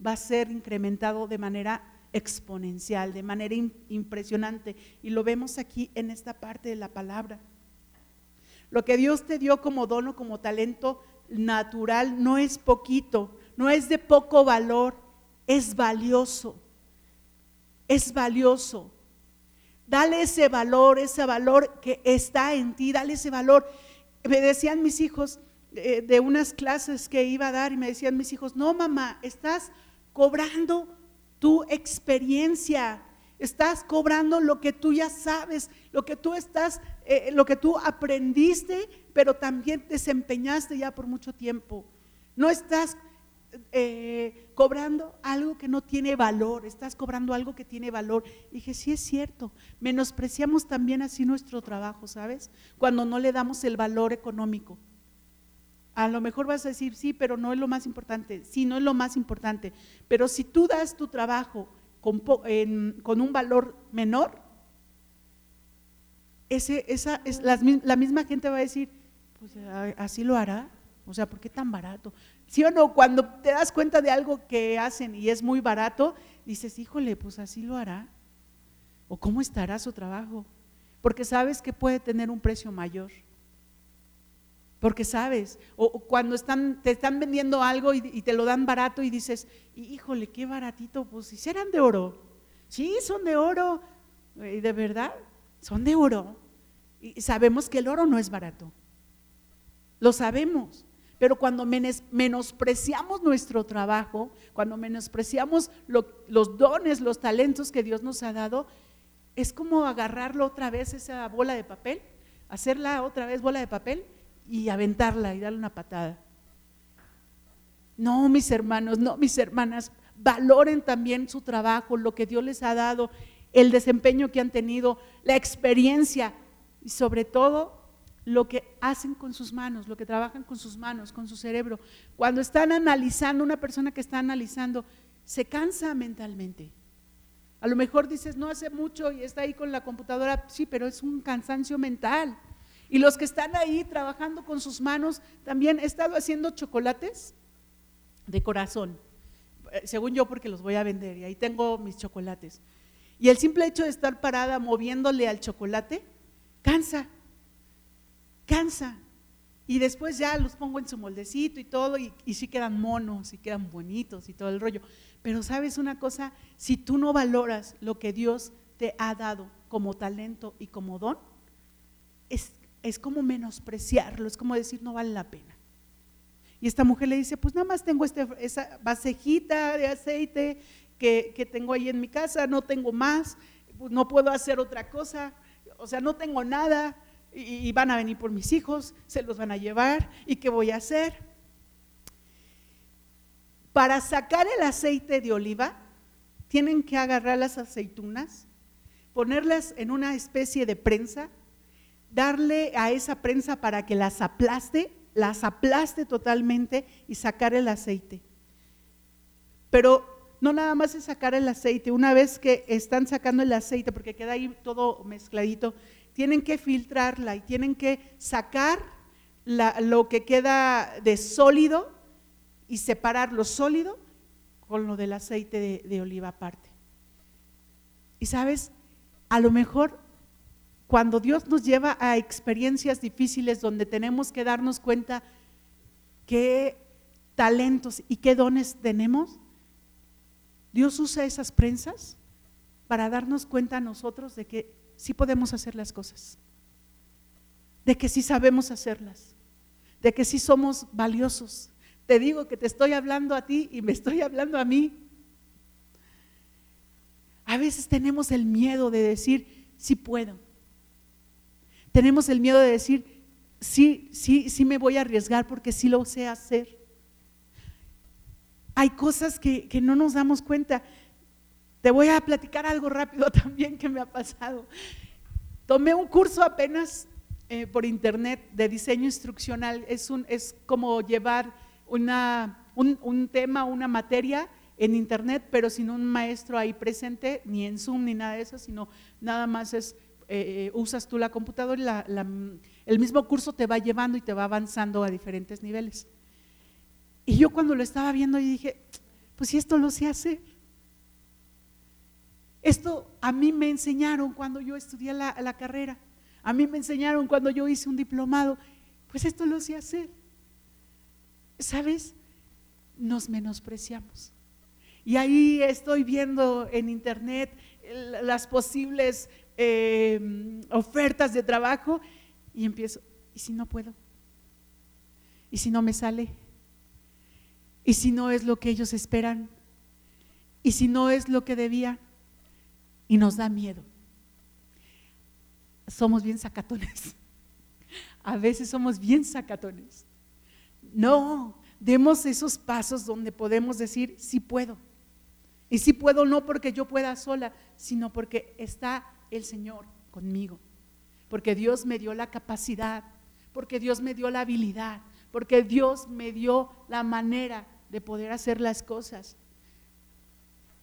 va a ser incrementado de manera exponencial, de manera impresionante. Y lo vemos aquí en esta parte de la palabra. Lo que Dios te dio como dono, como talento natural, no es poquito, no es de poco valor, es valioso. Es valioso. Dale ese valor, ese valor que está en ti, dale ese valor. Me decían mis hijos de unas clases que iba a dar y me decían mis hijos, no mamá, estás cobrando tu experiencia, estás cobrando lo que tú ya sabes, lo que tú estás, eh, lo que tú aprendiste, pero también desempeñaste ya por mucho tiempo. No estás eh, cobrando algo que no tiene valor, estás cobrando algo que tiene valor. Y dije, sí es cierto, menospreciamos también así nuestro trabajo, ¿sabes? Cuando no le damos el valor económico. A lo mejor vas a decir, sí, pero no es lo más importante. Sí, no es lo más importante. Pero si tú das tu trabajo con, un valor menor, esa, es la, la misma gente va a decir, pues así lo hará. O sea, ¿por qué tan barato? ¿Sí o no? Cuando te das cuenta de algo que hacen y es muy barato, dices, híjole, pues así lo hará. ¿O cómo estará su trabajo? Porque sabes que puede tener un precio mayor. Porque sabes, o, cuando están, te están vendiendo algo y, te lo dan barato y dices, híjole, qué baratito, pues si serán de oro. Sí, son de oro. Y de verdad, son de oro. Y sabemos que el oro no es barato. Lo sabemos. Pero cuando menospreciamos nuestro trabajo, cuando menospreciamos los dones, los talentos que Dios nos ha dado, es como agarrarlo otra vez, esa bola de papel, hacerla otra vez bola de papel y aventarla y darle una patada. No, mis hermanos, no, mis hermanas, valoren también su trabajo, lo que Dios les ha dado, el desempeño que han tenido, la experiencia y sobre todo lo que hacen con sus manos, lo que trabajan con sus manos, con su cerebro. Cuando están analizando, una persona que está analizando, se cansa mentalmente. A lo mejor dices, no hace mucho y está ahí con la computadora, sí, pero es un cansancio mental. Y los que están ahí trabajando con sus manos, también he estado haciendo chocolates de corazón, eh, según yo porque los voy a vender y ahí tengo mis chocolates. Y el simple hecho de estar parada moviéndole al chocolate, cansa cansa. Y después ya los pongo en su moldecito y todo, y, y sí quedan monos, y quedan bonitos y todo el rollo. Pero sabes una cosa, si tú no valoras lo que Dios te ha dado como talento y como don, es, es como menospreciarlo, es como decir no vale la pena. Y esta mujer le dice, pues nada más tengo este, esa vasejita de aceite que, que tengo ahí en mi casa, no tengo más, pues no puedo hacer otra cosa, o sea, no tengo nada, y, van a venir por mis hijos, se los van a llevar, ¿y qué voy a hacer? Para sacar el aceite de oliva, tienen que agarrar las aceitunas, ponerlas en una especie de prensa, darle a esa prensa para que las aplaste, las aplaste totalmente y sacar el aceite. Pero no nada más es sacar el aceite, una vez que están sacando el aceite, porque queda ahí todo mezcladito, tienen que filtrarla y tienen que sacar lo que queda de sólido y separar lo sólido con lo del aceite de, de oliva aparte. Y sabes, a lo mejor cuando Dios nos lleva a experiencias difíciles donde tenemos que darnos cuenta qué talentos y qué dones tenemos, Dios usa esas prensas para darnos cuenta nosotros de que sí podemos hacer las cosas, de que sí sabemos hacerlas, de que sí somos valiosos. Te digo que te estoy hablando a ti y me estoy hablando a mí. A veces tenemos el miedo de decir, sí puedo. Tenemos el miedo de decir, sí, sí, sí me voy a arriesgar porque sí lo sé hacer. Hay cosas que, que no nos damos cuenta. Te voy a platicar algo rápido también que me ha pasado. Tomé un curso apenas eh, por internet de diseño instruccional. Es, un, es como llevar una, un, tema, una materia en internet, pero sin un maestro ahí presente, ni en Zoom ni nada de eso, sino nada más es, eh, usas tú la computadora y el mismo curso te va llevando y te va avanzando a diferentes niveles. Y yo cuando lo estaba viendo y dije, pues si esto lo sé hacer. Esto a mí me enseñaron cuando yo estudié la, carrera. A mí me enseñaron cuando yo hice un diplomado. Pues esto lo sé hacer. ¿Sabes? Nos menospreciamos. Y ahí estoy viendo en internet las posibles eh, ofertas de trabajo y empiezo, ¿y si no puedo? ¿Y si no me sale? ¿Y si no es lo que ellos esperan? ¿Y si no es lo que debía? y nos da miedo. Somos bien sacatones. A veces somos bien sacatones. No, demos esos pasos donde podemos decir, sí puedo. Y sí puedo no porque yo pueda sola, sino porque está el Señor conmigo. Porque Dios me dio la capacidad, porque Dios me dio la habilidad, porque Dios me dio la manera de poder hacer las cosas.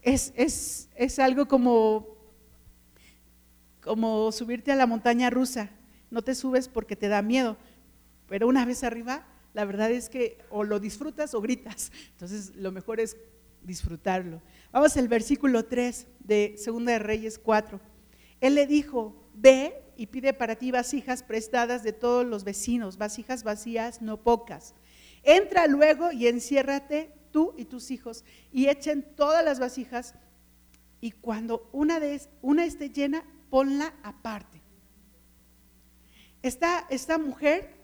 es, es, es algo como, como subirte a la montaña rusa. No te subes porque te da miedo, pero una vez arriba, la verdad es que o lo disfrutas o gritas. Entonces, lo mejor es disfrutarlo. Vamos al versículo 3 de Segunda de Reyes 4. Él le dijo, ve y pide para ti vasijas prestadas de todos los vecinos, vasijas vacías, no pocas. Entra luego y enciérrate tú y tus hijos y echen todas las vasijas y cuando una, de, una esté llena, ponla aparte. Esta, esta mujer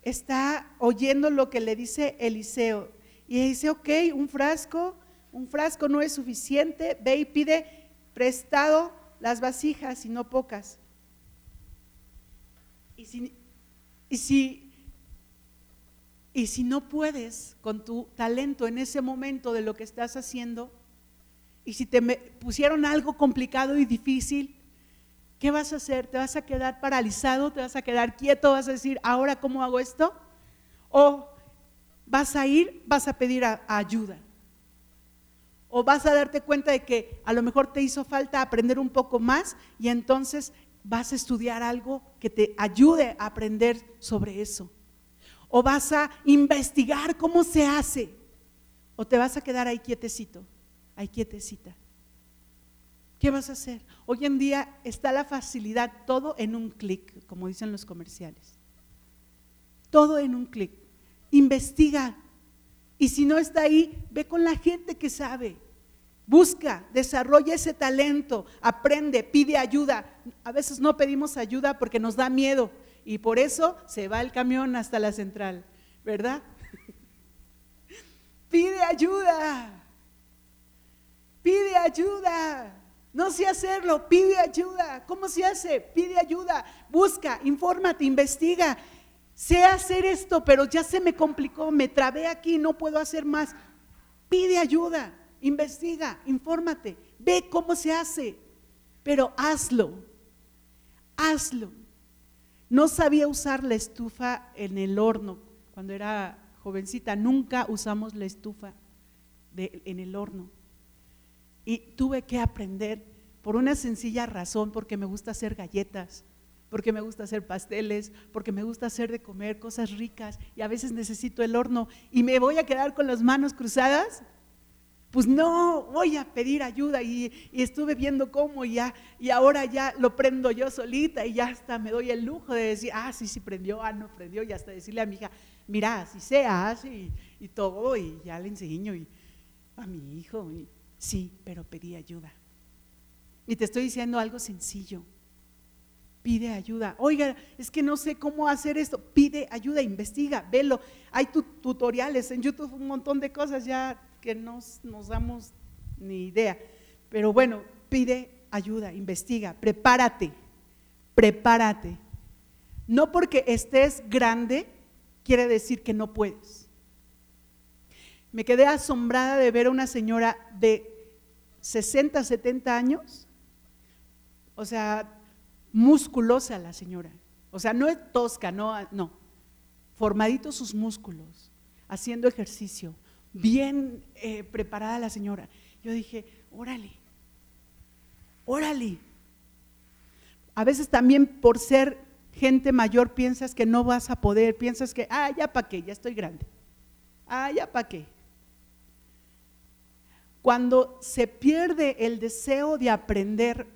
está oyendo lo que le dice Eliseo y dice, ok, un frasco, un frasco no es suficiente, ve y pide prestado las vasijas y no pocas. Y si, y si, y si no puedes con tu talento en ese momento de lo que estás haciendo, y si te pusieron algo complicado y difícil, ¿qué vas a hacer? ¿Te vas a quedar paralizado? ¿Te vas a quedar quieto? ¿Vas a decir, ahora cómo hago esto? ¿O vas a ir, vas a pedir ayuda? O vas a darte cuenta de que a lo mejor te hizo falta aprender un poco más y entonces vas a estudiar algo que te ayude a aprender sobre eso. O vas a investigar cómo se hace. O te vas a quedar ahí quietecito, ahí quietecita. ¿Qué vas a hacer? Hoy en día está la facilidad, todo en un clic, como dicen los comerciales. Todo en un clic. Investiga. Y si no está ahí, ve con la gente que sabe. Busca, desarrolla ese talento, aprende, pide ayuda. A veces no pedimos ayuda porque nos da miedo y por eso se va el camión hasta la central, ¿verdad? pide ayuda, pide ayuda. No sé hacerlo, pide ayuda. ¿Cómo se hace? Pide ayuda, busca, infórmate, investiga. Sé hacer esto, pero ya se me complicó, me trabé aquí, no puedo hacer más. Pide ayuda investiga, infórmate, ve cómo se hace, pero hazlo, hazlo. No sabía usar la estufa en el horno cuando era jovencita, nunca usamos la estufa en el horno. Y tuve que aprender por una sencilla razón, porque me gusta hacer galletas, porque me gusta hacer pasteles, porque me gusta hacer de comer cosas ricas y a veces necesito el horno y me voy a quedar con las manos cruzadas pues no, voy a pedir ayuda y, estuve viendo cómo y ya, y ahora ya lo prendo yo solita y ya hasta me doy el lujo de decir, ah, sí, sí prendió, ah, no prendió, y hasta decirle a mi hija, mira, así se hace y, todo, y ya le enseño y, a mi hijo, sí, pero pedí ayuda. Y te estoy diciendo algo sencillo, pide ayuda. Oiga, es que no sé cómo hacer esto, pide ayuda, investiga, velo. Hay tutoriales en YouTube, un montón de cosas ya que no nos damos ni idea. Pero bueno, pide ayuda, investiga, prepárate, prepárate. No porque estés grande quiere decir que no puedes. Me quedé asombrada de ver a una señora de 60, 70 años, o sea, musculosa la señora. O sea, no es tosca, no, no. Sus músculos, haciendo ejercicio, bien eh, preparada la señora. Yo dije, órale, órale. A veces también por ser gente mayor piensas que no vas a poder, piensas que, ah, ya para qué, ya estoy grande. Ah, ya para qué. Cuando se pierde el deseo de aprender,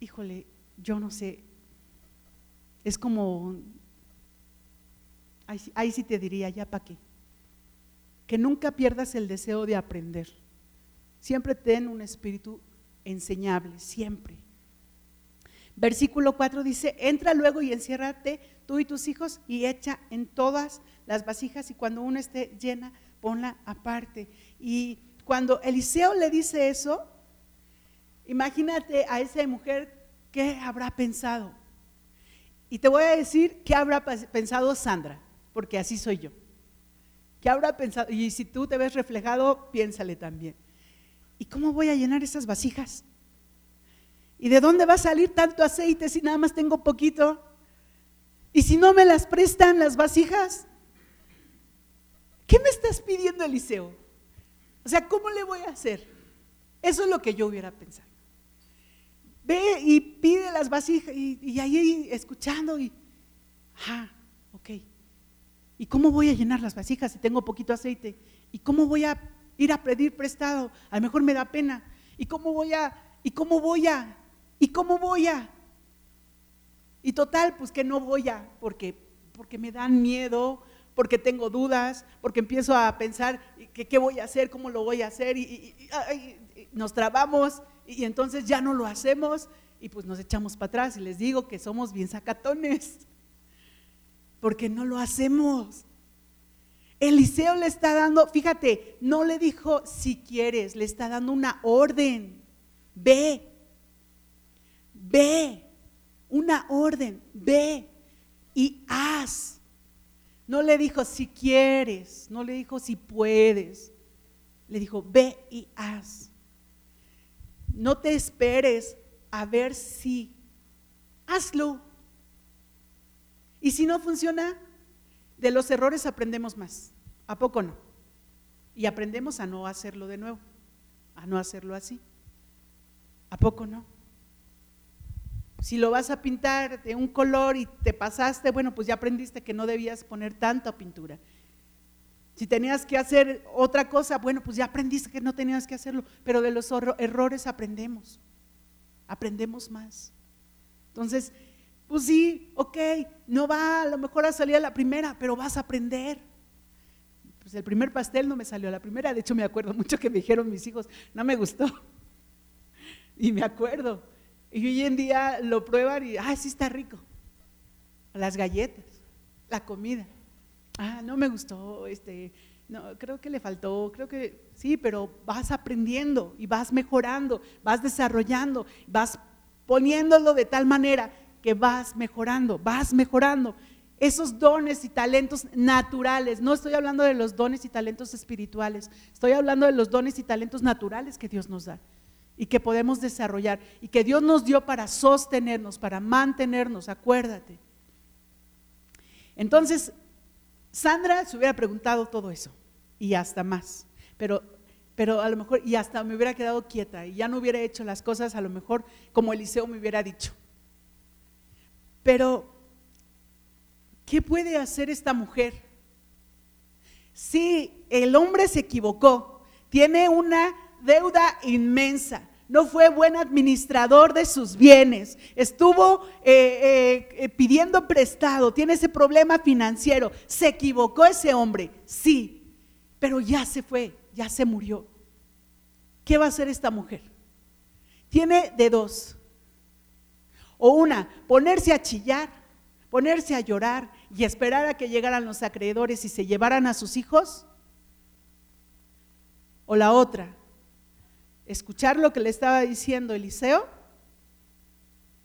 híjole, yo no sé, es como, ahí, ahí sí te diría, ya para qué que nunca pierdas el deseo de aprender. Siempre ten un espíritu enseñable, siempre. Versículo 4 dice, entra luego y enciérrate tú y tus hijos y echa en todas las vasijas y cuando una esté llena, ponla aparte. Y cuando Eliseo le dice eso, imagínate a esa mujer qué habrá pensado. Y te voy a decir qué habrá pensado Sandra, porque así soy yo. ¿Qué habrá pensado? Y si tú te ves reflejado, piénsale también. ¿Y cómo voy a llenar esas vasijas? ¿Y de dónde va a salir tanto aceite si nada más tengo poquito? ¿Y si no me las prestan las vasijas? ¿Qué me estás pidiendo, Eliseo? O sea, ¿cómo le voy a hacer? Eso es lo que yo hubiera pensado. Ve y pide las vasijas y, ahí escuchando y, ah, ok. ¿Y cómo voy a llenar las vasijas si tengo poquito aceite? ¿Y cómo voy a ir a pedir prestado? A lo mejor me da pena. ¿Y cómo voy a, y cómo voy a, y cómo voy a? Y total, pues que no voy a, porque, porque me dan miedo, porque tengo dudas, porque empiezo a pensar que qué voy a hacer, cómo lo voy a hacer, y, nos trabamos, y, entonces ya no lo hacemos, y pues nos echamos para atrás, y les digo que somos bien sacatones, porque no lo hacemos. Eliseo le está dando, fíjate, no le dijo si quieres, le está dando una orden. Ve, ve, una orden, ve y haz. No le dijo si quieres, no le dijo si puedes. Le dijo, ve y haz. No te esperes a ver si. Hazlo. Y si no funciona, de los errores aprendemos más. ¿A poco no? Y aprendemos a no hacerlo de nuevo, a no hacerlo así. ¿A poco no? Si lo vas a pintar de un color y te pasaste, bueno, pues ya aprendiste que no debías poner tanta pintura. Si tenías que hacer otra cosa, bueno, pues ya aprendiste que no tenías que hacerlo. Pero de los errores aprendemos, aprendemos más. Entonces, pues sí, ok, no va a lo mejor a salir a la primera, pero vas a aprender. Pues el primer pastel no me salió a la primera, de hecho me acuerdo mucho que me dijeron mis hijos, no me gustó. Y me acuerdo. Y hoy en día lo prueban y, ah, sí está rico. Las galletas, la comida. Ah, no me gustó, este, no, creo que le faltó, creo que sí, pero vas aprendiendo y vas mejorando, vas desarrollando, vas poniéndolo de tal manera que vas mejorando, vas mejorando. Esos dones y talentos naturales, no estoy hablando de los dones y talentos espirituales, estoy hablando de los dones y talentos naturales que Dios nos da y que podemos desarrollar y que Dios nos dio para sostenernos, para mantenernos, acuérdate. Entonces, Sandra se hubiera preguntado todo eso y hasta más, pero, pero a lo mejor, y hasta me hubiera quedado quieta y ya no hubiera hecho las cosas a lo mejor como Eliseo me hubiera dicho. Pero, ¿qué puede hacer esta mujer? Si el hombre se equivocó, tiene una deuda inmensa, no fue buen administrador de sus bienes, estuvo eh, eh, eh, pidiendo prestado, tiene ese problema financiero, se equivocó ese hombre, sí, pero ya se fue, ya se murió. ¿Qué va a hacer esta mujer? Tiene de dos. O una, ponerse a chillar, ponerse a llorar y esperar a que llegaran los acreedores y se llevaran a sus hijos. O la otra, escuchar lo que le estaba diciendo Eliseo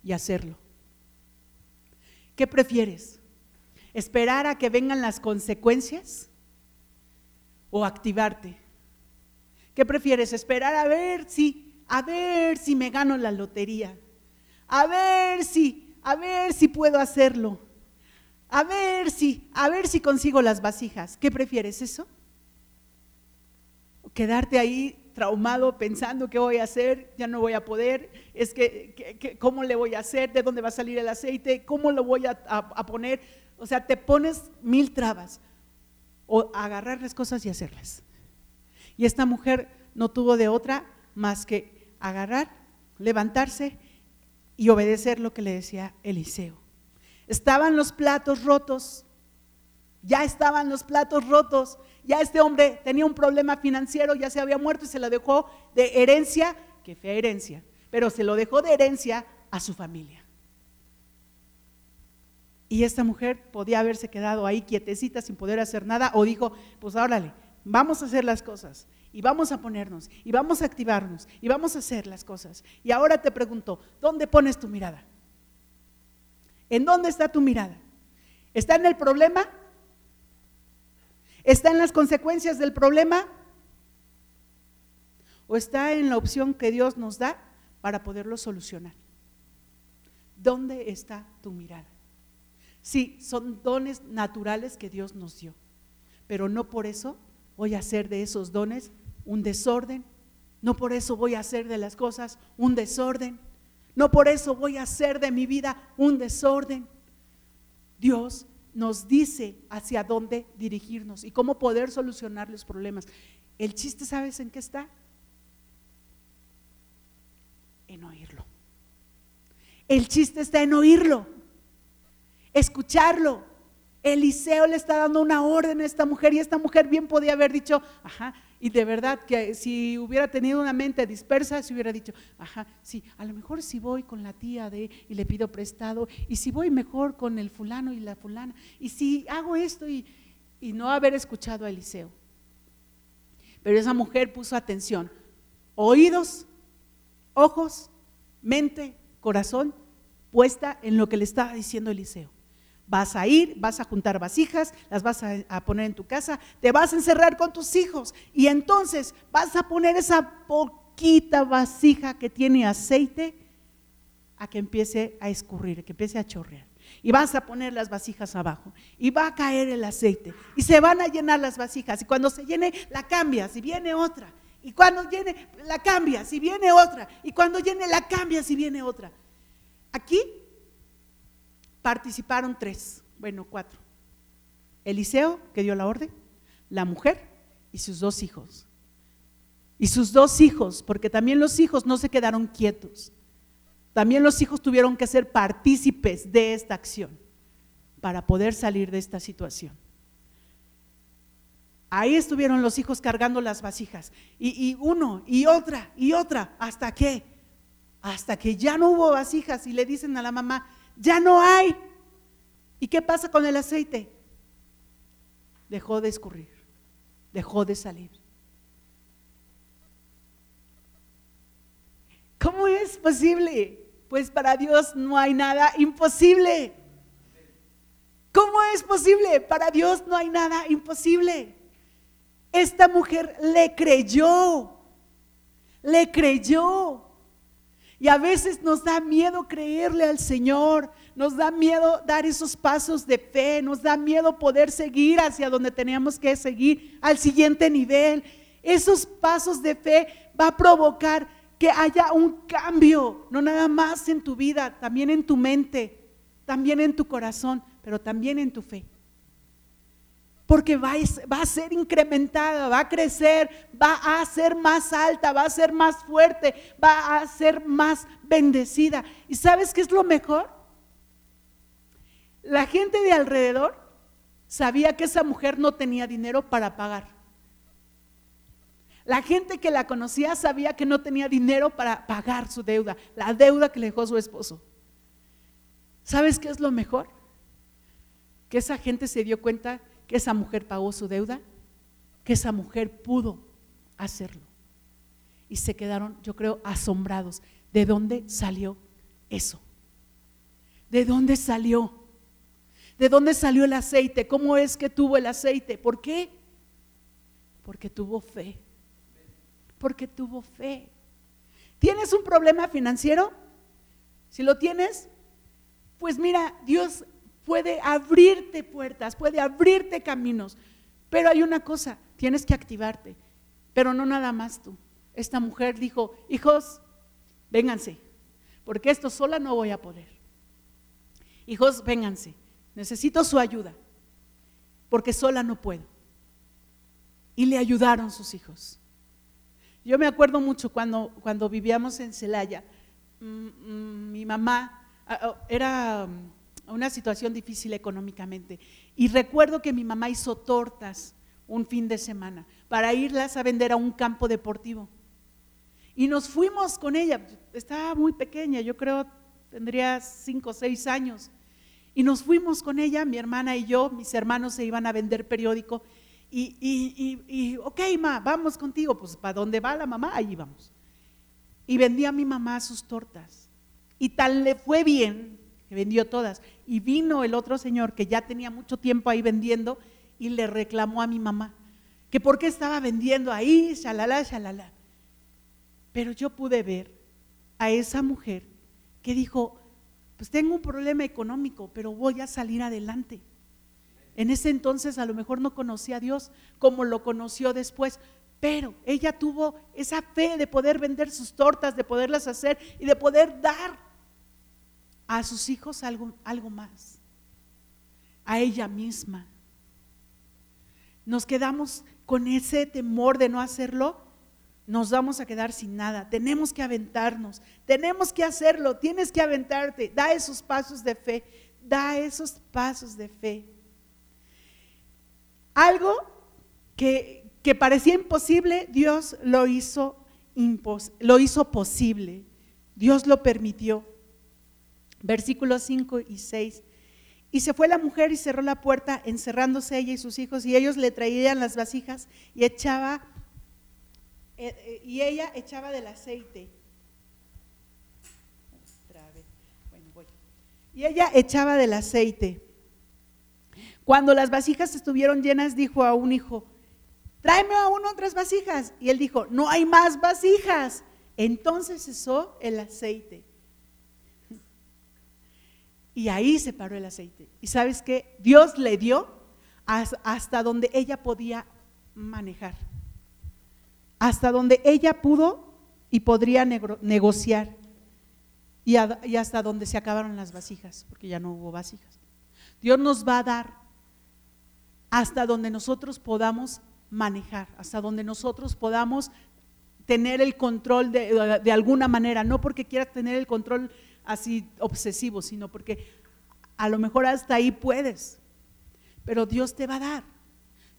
y hacerlo. ¿Qué prefieres? ¿Esperar a que vengan las consecuencias o activarte? ¿Qué prefieres? ¿Esperar a ver si, a ver si me gano la lotería? A ver si, a ver si puedo hacerlo. A ver si, a ver si consigo las vasijas. ¿Qué prefieres eso? quedarte ahí traumado pensando qué voy a hacer, ya no voy a poder, es que, cómo le voy a hacer, de dónde va a salir el aceite, cómo lo voy a, poner. O sea, te pones mil trabas o agarrar las cosas y hacerlas. Y esta mujer no tuvo de otra más que agarrar, levantarse y obedecer lo que le decía Eliseo. Estaban los platos rotos, ya estaban los platos rotos ya este hombre tenía un problema financiero, ya se había muerto y se lo dejó de herencia, que fue herencia, pero se lo dejó de herencia a su familia. Y esta mujer podía haberse quedado ahí quietecita sin poder hacer nada o dijo, pues órale, vamos a hacer las cosas y vamos a ponernos y vamos a activarnos y vamos a hacer las cosas. Y ahora te pregunto, ¿dónde pones tu mirada? ¿En dónde está tu mirada? ¿Está en el problema ¿Está en las consecuencias del problema? ¿O está en la opción que Dios nos da para poderlo solucionar? ¿Dónde está tu mirada? Sí, son dones naturales que Dios nos dio, pero no por eso voy a hacer de esos dones un desorden No por eso voy a hacer de las cosas un desorden. No por eso voy a hacer de mi vida un desorden. Dios nos dice hacia dónde dirigirnos y cómo poder solucionar los problemas. El chiste, ¿sabes en qué está? En oírlo. El chiste está en oírlo, escucharlo. Eliseo le está dando una orden a esta mujer y esta mujer bien podía haber dicho, ajá, y de verdad que si hubiera tenido una mente dispersa, se hubiera dicho, ajá, sí, a lo mejor si voy con la tía de y le pido prestado, y si voy mejor con el fulano y la fulana, y si hago esto y, y no haber escuchado a Eliseo. Pero esa mujer puso atención, oídos, ojos, mente, corazón, puesta en lo que le estaba diciendo Eliseo. Vas a ir, vas a juntar vasijas, las vas a, poner en tu casa, te vas a encerrar con tus hijos y entonces vas a poner esa poquita vasija que tiene aceite a que empiece a escurrir, que empiece a chorrear. Y vas a poner las vasijas abajo y va a caer el aceite y se van a llenar las vasijas y cuando se llene la cambias y viene otra. Y cuando llene la cambias y viene otra. Y cuando llene la cambias y viene otra. Aquí participaron tres, bueno, cuatro. Eliseo, que dio la orden, la mujer y sus dos hijos. Y sus dos hijos, porque también los hijos no se quedaron quietos. También los hijos tuvieron que ser partícipes de esta acción para poder salir de esta situación. Ahí estuvieron los hijos cargando las vasijas. Y, y, uno, y otra, y otra. ¿Hasta qué? Hasta que ya no hubo vasijas y le dicen a la mamá, ya no hay. ¿Y qué pasa con el aceite? Dejó de escurrir, dejó de salir. ¿Cómo es posible? Pues para Dios no hay nada imposible. ¿Cómo es posible? Para Dios no hay nada imposible. Esta mujer le creyó, le creyó. Y a veces nos da miedo creerle al Señor, nos da miedo dar esos pasos de fe, nos da miedo poder seguir hacia donde teníamos que seguir, al siguiente nivel. Esos pasos de fe va a provocar que haya un cambio, no nada más en tu vida, también en tu mente, también en tu corazón, pero también en tu fe porque va a, ser incrementada, va a crecer, va a ser más alta, va a ser más fuerte, va a ser más bendecida. ¿Y sabes qué es lo mejor? La gente de alrededor sabía que esa mujer no tenía dinero para pagar. La gente que la conocía sabía que no tenía dinero para pagar su deuda, la deuda que le dejó su esposo. ¿Sabes qué es lo mejor? Que esa gente se dio cuenta que esa mujer pagó su deuda, que esa mujer pudo hacerlo. Y se quedaron, yo creo, asombrados. ¿De dónde salió eso? ¿De dónde salió? ¿De dónde salió el aceite? ¿Cómo es que tuvo el aceite? ¿Por qué? Porque tuvo fe. Porque tuvo fe. ¿Tienes un problema financiero? Si lo tienes, pues mira, Dios puede abrirte puertas, puede abrirte caminos. Pero hay una cosa, tienes que activarte, pero no nada más tú. Esta mujer dijo, hijos, vénganse, porque esto sola no voy a poder. Hijos, vénganse, necesito su ayuda, porque sola no puedo. Y le ayudaron sus hijos. Yo me acuerdo mucho cuando, cuando vivíamos en Celaya, mm, mm, mi mamá ah, oh, era una situación difícil económicamente. Y recuerdo que mi mamá hizo tortas un fin de semana para irlas a vender a un campo deportivo. Y nos fuimos con ella, estaba muy pequeña, yo creo tendría cinco o seis años. Y nos fuimos con ella, mi hermana y yo, mis hermanos se iban a vender periódico. Y, y, y, ok, ma, vamos contigo. Pues, ¿para dónde va la mamá? Allí vamos. Y vendía a mi mamá sus tortas. Y tal le fue bien vendió todas. Y vino el otro señor que ya tenía mucho tiempo ahí vendiendo y le reclamó a mi mamá que por qué estaba vendiendo ahí, shalala, shalala. Pero yo pude ver a esa mujer que dijo, pues tengo un problema económico, pero voy a salir adelante. En ese entonces a lo mejor no conocía a Dios como lo conoció después, Pero ella tuvo esa fe de poder vender sus tortas, de poderlas hacer y de poder dar a sus hijos algo, algo más, a ella misma. Nos quedamos con ese temor de no hacerlo, nos vamos a quedar sin nada. Tenemos que aventarnos, tenemos que hacerlo, tienes que aventarte, da esos pasos de fe, da esos pasos de fe. Algo que, que parecía imposible, Dios lo hizo, lo hizo posible. Dios lo permitió. Versículos 5 y 6. Y se fue la mujer y cerró la puerta, encerrándose ella y sus hijos, y ellos le traían las vasijas y echaba, eh, eh, y ella echaba del aceite. Y ella echaba del aceite. Cuando las vasijas estuvieron llenas, dijo a un hijo, tráeme a uno otras vasijas. Y él dijo, no hay más vasijas. Entonces cesó el aceite. Y ahí se paró el aceite. Y sabes qué? Dios le dio hasta donde ella podía manejar. Hasta donde ella pudo y podría negociar. Y, hasta donde se acabaron las vasijas, porque ya no hubo vasijas. Dios nos va a dar hasta donde nosotros podamos manejar, hasta donde nosotros podamos tener el control de, alguna manera, no porque quiera tener el control así obsesivo, sino porque a lo mejor hasta ahí puedes, pero Dios te va a dar,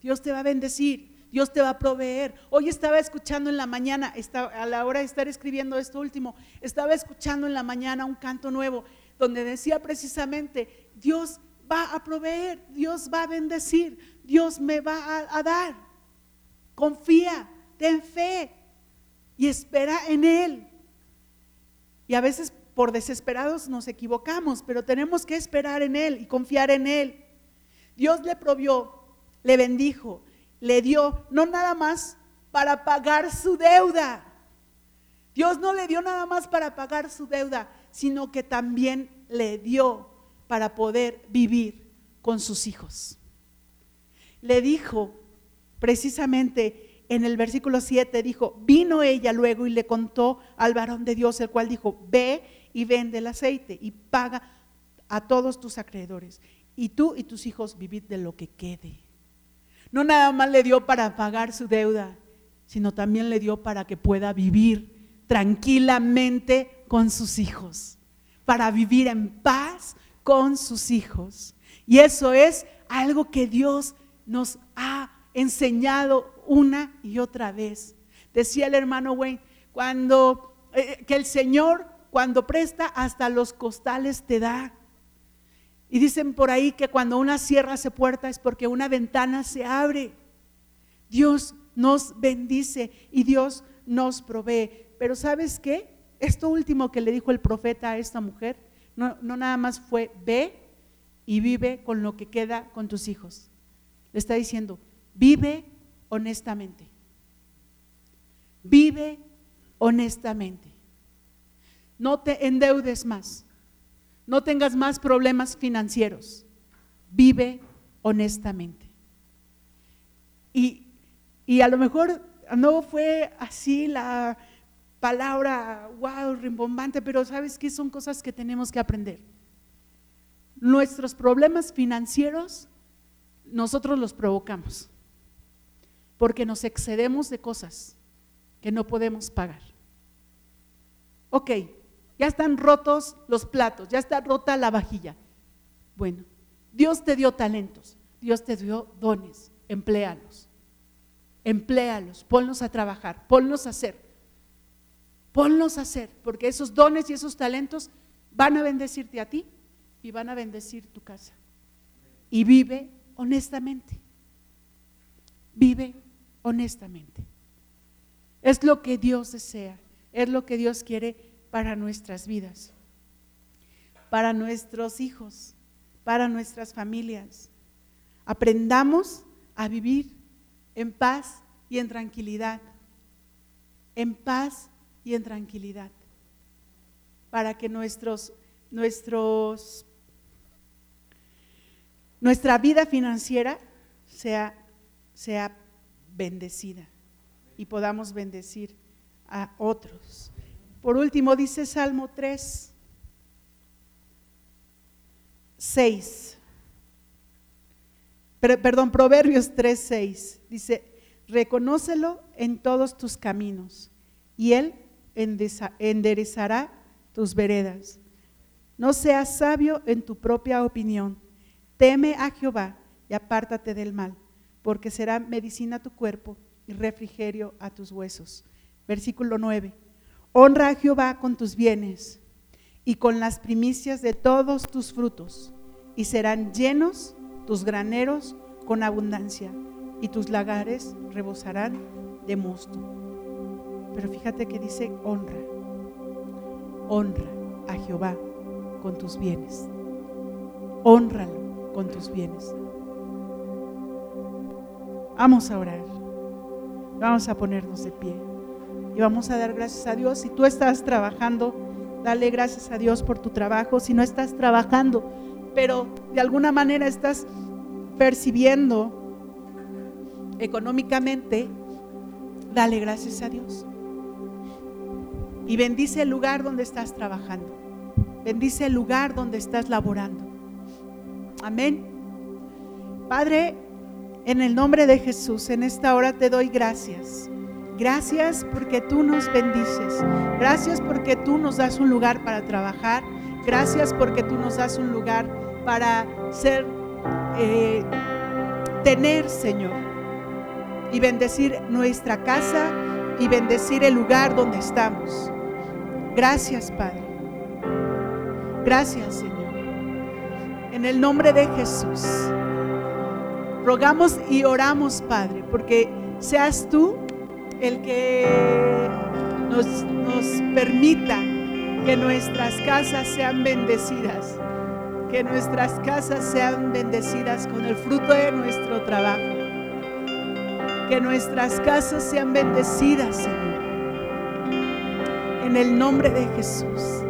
Dios te va a bendecir, Dios te va a proveer. Hoy estaba escuchando en la mañana, a la hora de estar escribiendo esto último, estaba escuchando en la mañana un canto nuevo donde decía precisamente, Dios va a proveer, Dios va a bendecir, Dios me va a dar. Confía, ten fe y espera en Él. Y a veces por desesperados nos equivocamos, pero tenemos que esperar en Él y confiar en Él. Dios le provió, le bendijo, le dio, no nada más para pagar su deuda. Dios no le dio nada más para pagar su deuda, sino que también le dio para poder vivir con sus hijos. Le dijo, precisamente en el versículo 7 dijo, vino ella luego y le contó al varón de Dios, el cual dijo, ve y vende el aceite y paga a todos tus acreedores. Y tú y tus hijos vivid de lo que quede. No nada más le dio para pagar su deuda, sino también le dio para que pueda vivir tranquilamente con sus hijos, para vivir en paz con sus hijos. Y eso es algo que Dios nos ha enseñado una y otra vez. Decía el hermano Wayne, cuando eh, que el Señor cuando presta hasta los costales te da. Y dicen por ahí que cuando una cierra se puerta es porque una ventana se abre. Dios nos bendice y Dios nos provee. Pero ¿sabes qué? Esto último que le dijo el profeta a esta mujer, no, no nada más fue ve y vive con lo que queda con tus hijos. Le está diciendo, Vive honestamente. Vive honestamente. No te endeudes más. No tengas más problemas financieros. Vive honestamente. Y, y a lo mejor no fue así la palabra, wow, rimbombante, pero sabes que son cosas que tenemos que aprender. Nuestros problemas financieros nosotros los provocamos porque nos excedemos de cosas que no podemos pagar. Ok, ya están rotos los platos, ya está rota la vajilla. Bueno, Dios te dio talentos, Dios te dio dones, empléalos. Empléalos, ponlos a trabajar, ponlos a hacer. Ponlos a hacer, porque esos dones y esos talentos van a bendecirte a ti y van a bendecir tu casa. Y vive honestamente. Vive honestamente. Es lo que Dios desea, es lo que Dios quiere para nuestras vidas, para nuestros hijos, para nuestras familias. Aprendamos a vivir en paz y en tranquilidad, en paz y en tranquilidad, para que nuestros, nuestra vida financiera sea, sea bendecida. y podamos bendecir a otros. Por último, dice Salmo 3, 6. Perdón, Proverbios 3, 6. Dice, reconócelo en todos tus caminos y Él enderezará tus veredas. No seas sabio en tu propia opinión. Teme a Jehová y apártate del mal, porque será medicina a tu cuerpo y refrigerio a tus huesos. Versículo 9. Honra a Jehová con tus bienes y con las primicias de todos tus frutos, y serán llenos tus graneros con abundancia, y tus lagares rebosarán de mosto. Pero fíjate que dice honra, honra a Jehová con tus bienes, honralo con tus bienes. Vamos a orar, vamos a ponernos de pie y vamos a dar gracias a Dios. Si tú estás trabajando, dale gracias a Dios por tu trabajo. Si no estás trabajando, pero de alguna manera estás percibiendo económicamente, dale gracias a Dios. Y bendice el lugar donde estás trabajando. Bendice el lugar donde estás laborando. Amén. Padre, en el nombre de Jesús, en esta hora te doy gracias. Gracias porque tú nos bendices. Gracias porque tú nos das un lugar para trabajar. Gracias porque tú nos das un lugar para ser, eh, tener, Señor, y bendecir nuestra casa y bendecir el lugar donde estamos. Gracias, Padre. Gracias, Señor. En el nombre de Jesús, rogamos y oramos, Padre, porque seas tú el que nos, permita que nuestras casas sean bendecidas, que nuestras casas sean bendecidas con el fruto de nuestro trabajo, que nuestras casas sean bendecidas, Señor, en el nombre de Jesús.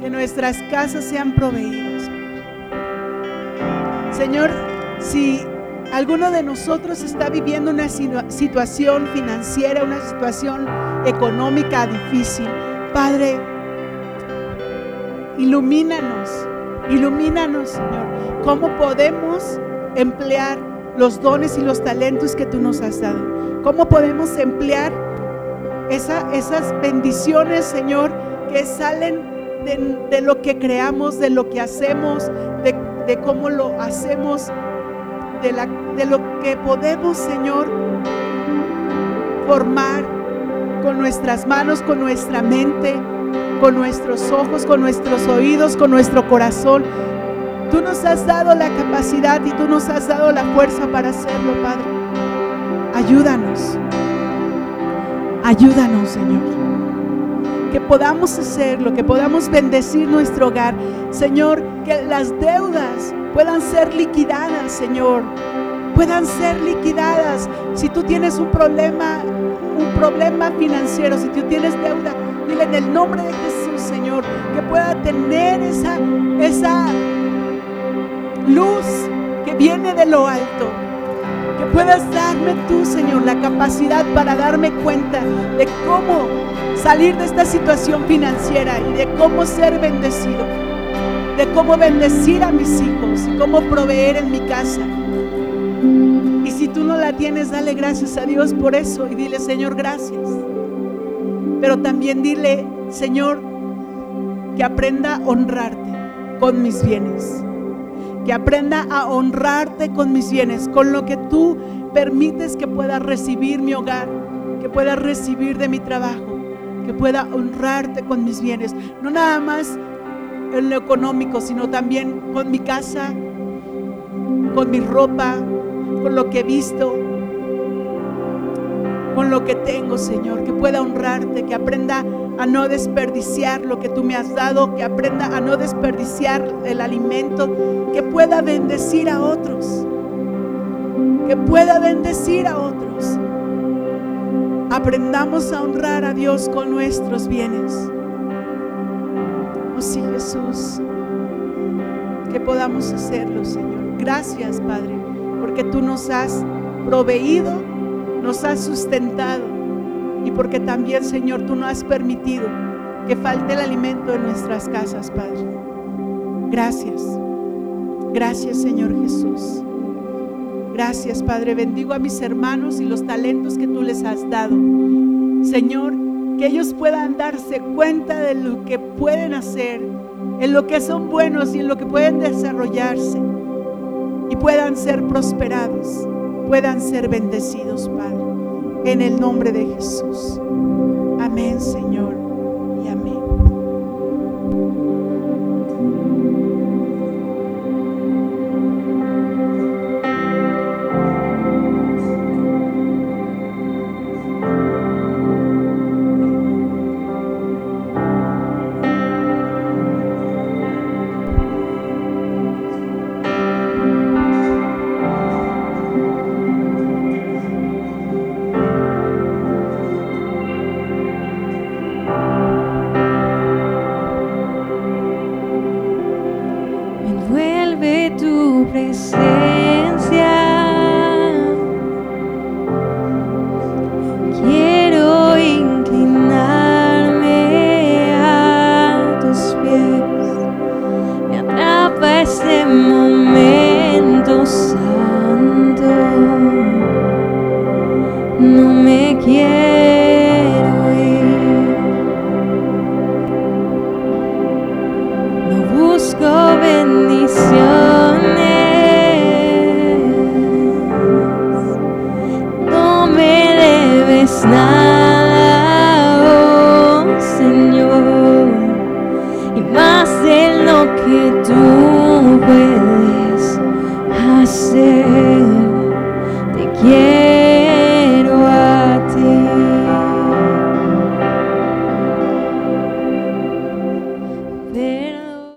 Que nuestras casas sean proveídas. Señor, si alguno de nosotros está viviendo una situación financiera, una situación económica difícil, Padre, ilumínanos, ilumínanos, Señor, cómo podemos emplear los dones y los talentos que tú nos has dado. ¿Cómo podemos emplear esas bendiciones, Señor, que salen de, lo que creamos, de lo que hacemos, de, de cómo lo hacemos, de, la, de lo que podemos, Señor, formar con nuestras manos, con nuestra mente, con nuestros ojos, con nuestros oídos, con nuestro corazón. Tú nos has dado la capacidad y tú nos has dado la fuerza para hacerlo, Padre. Ayúdanos. Ayúdanos, Señor que podamos hacerlo, que podamos bendecir nuestro hogar. Señor, que las deudas puedan ser liquidadas, Señor. Puedan ser liquidadas. Si tú tienes un problema, un problema financiero, si tú tienes deuda, dile en el nombre de Jesús, Señor, que pueda tener esa, esa luz que viene de lo alto. Que puedas darme tú, Señor, la capacidad para darme cuenta de cómo salir de esta situación financiera y de cómo ser bendecido, de cómo bendecir a mis hijos y cómo proveer en mi casa. Y si tú no la tienes, dale gracias a Dios por eso y dile, Señor, gracias. Pero también dile, Señor, que aprenda a honrarte con mis bienes. Que aprenda a honrarte con mis bienes, con lo que tú permites que pueda recibir mi hogar, que pueda recibir de mi trabajo que pueda honrarte con mis bienes, no nada más en lo económico, sino también con mi casa, con mi ropa, con lo que he visto, con lo que tengo, Señor, que pueda honrarte, que aprenda a no desperdiciar lo que tú me has dado, que aprenda a no desperdiciar el alimento, que pueda bendecir a otros, que pueda bendecir a otros. Aprendamos a honrar a Dios con nuestros bienes. Oh sí, Jesús. que podamos hacerlo, Señor. Gracias, Padre, porque tú nos has proveído, nos has sustentado y porque también, Señor, tú no has permitido que falte el alimento en nuestras casas, Padre. Gracias. Gracias, Señor Jesús. Gracias, Padre. Bendigo a mis hermanos y los talentos que tú les has dado. Señor, que ellos puedan darse cuenta de lo que pueden hacer, en lo que son buenos y en lo que pueden desarrollarse y puedan ser prosperados, puedan ser bendecidos, Padre, en el nombre de Jesús. Amén, Señor.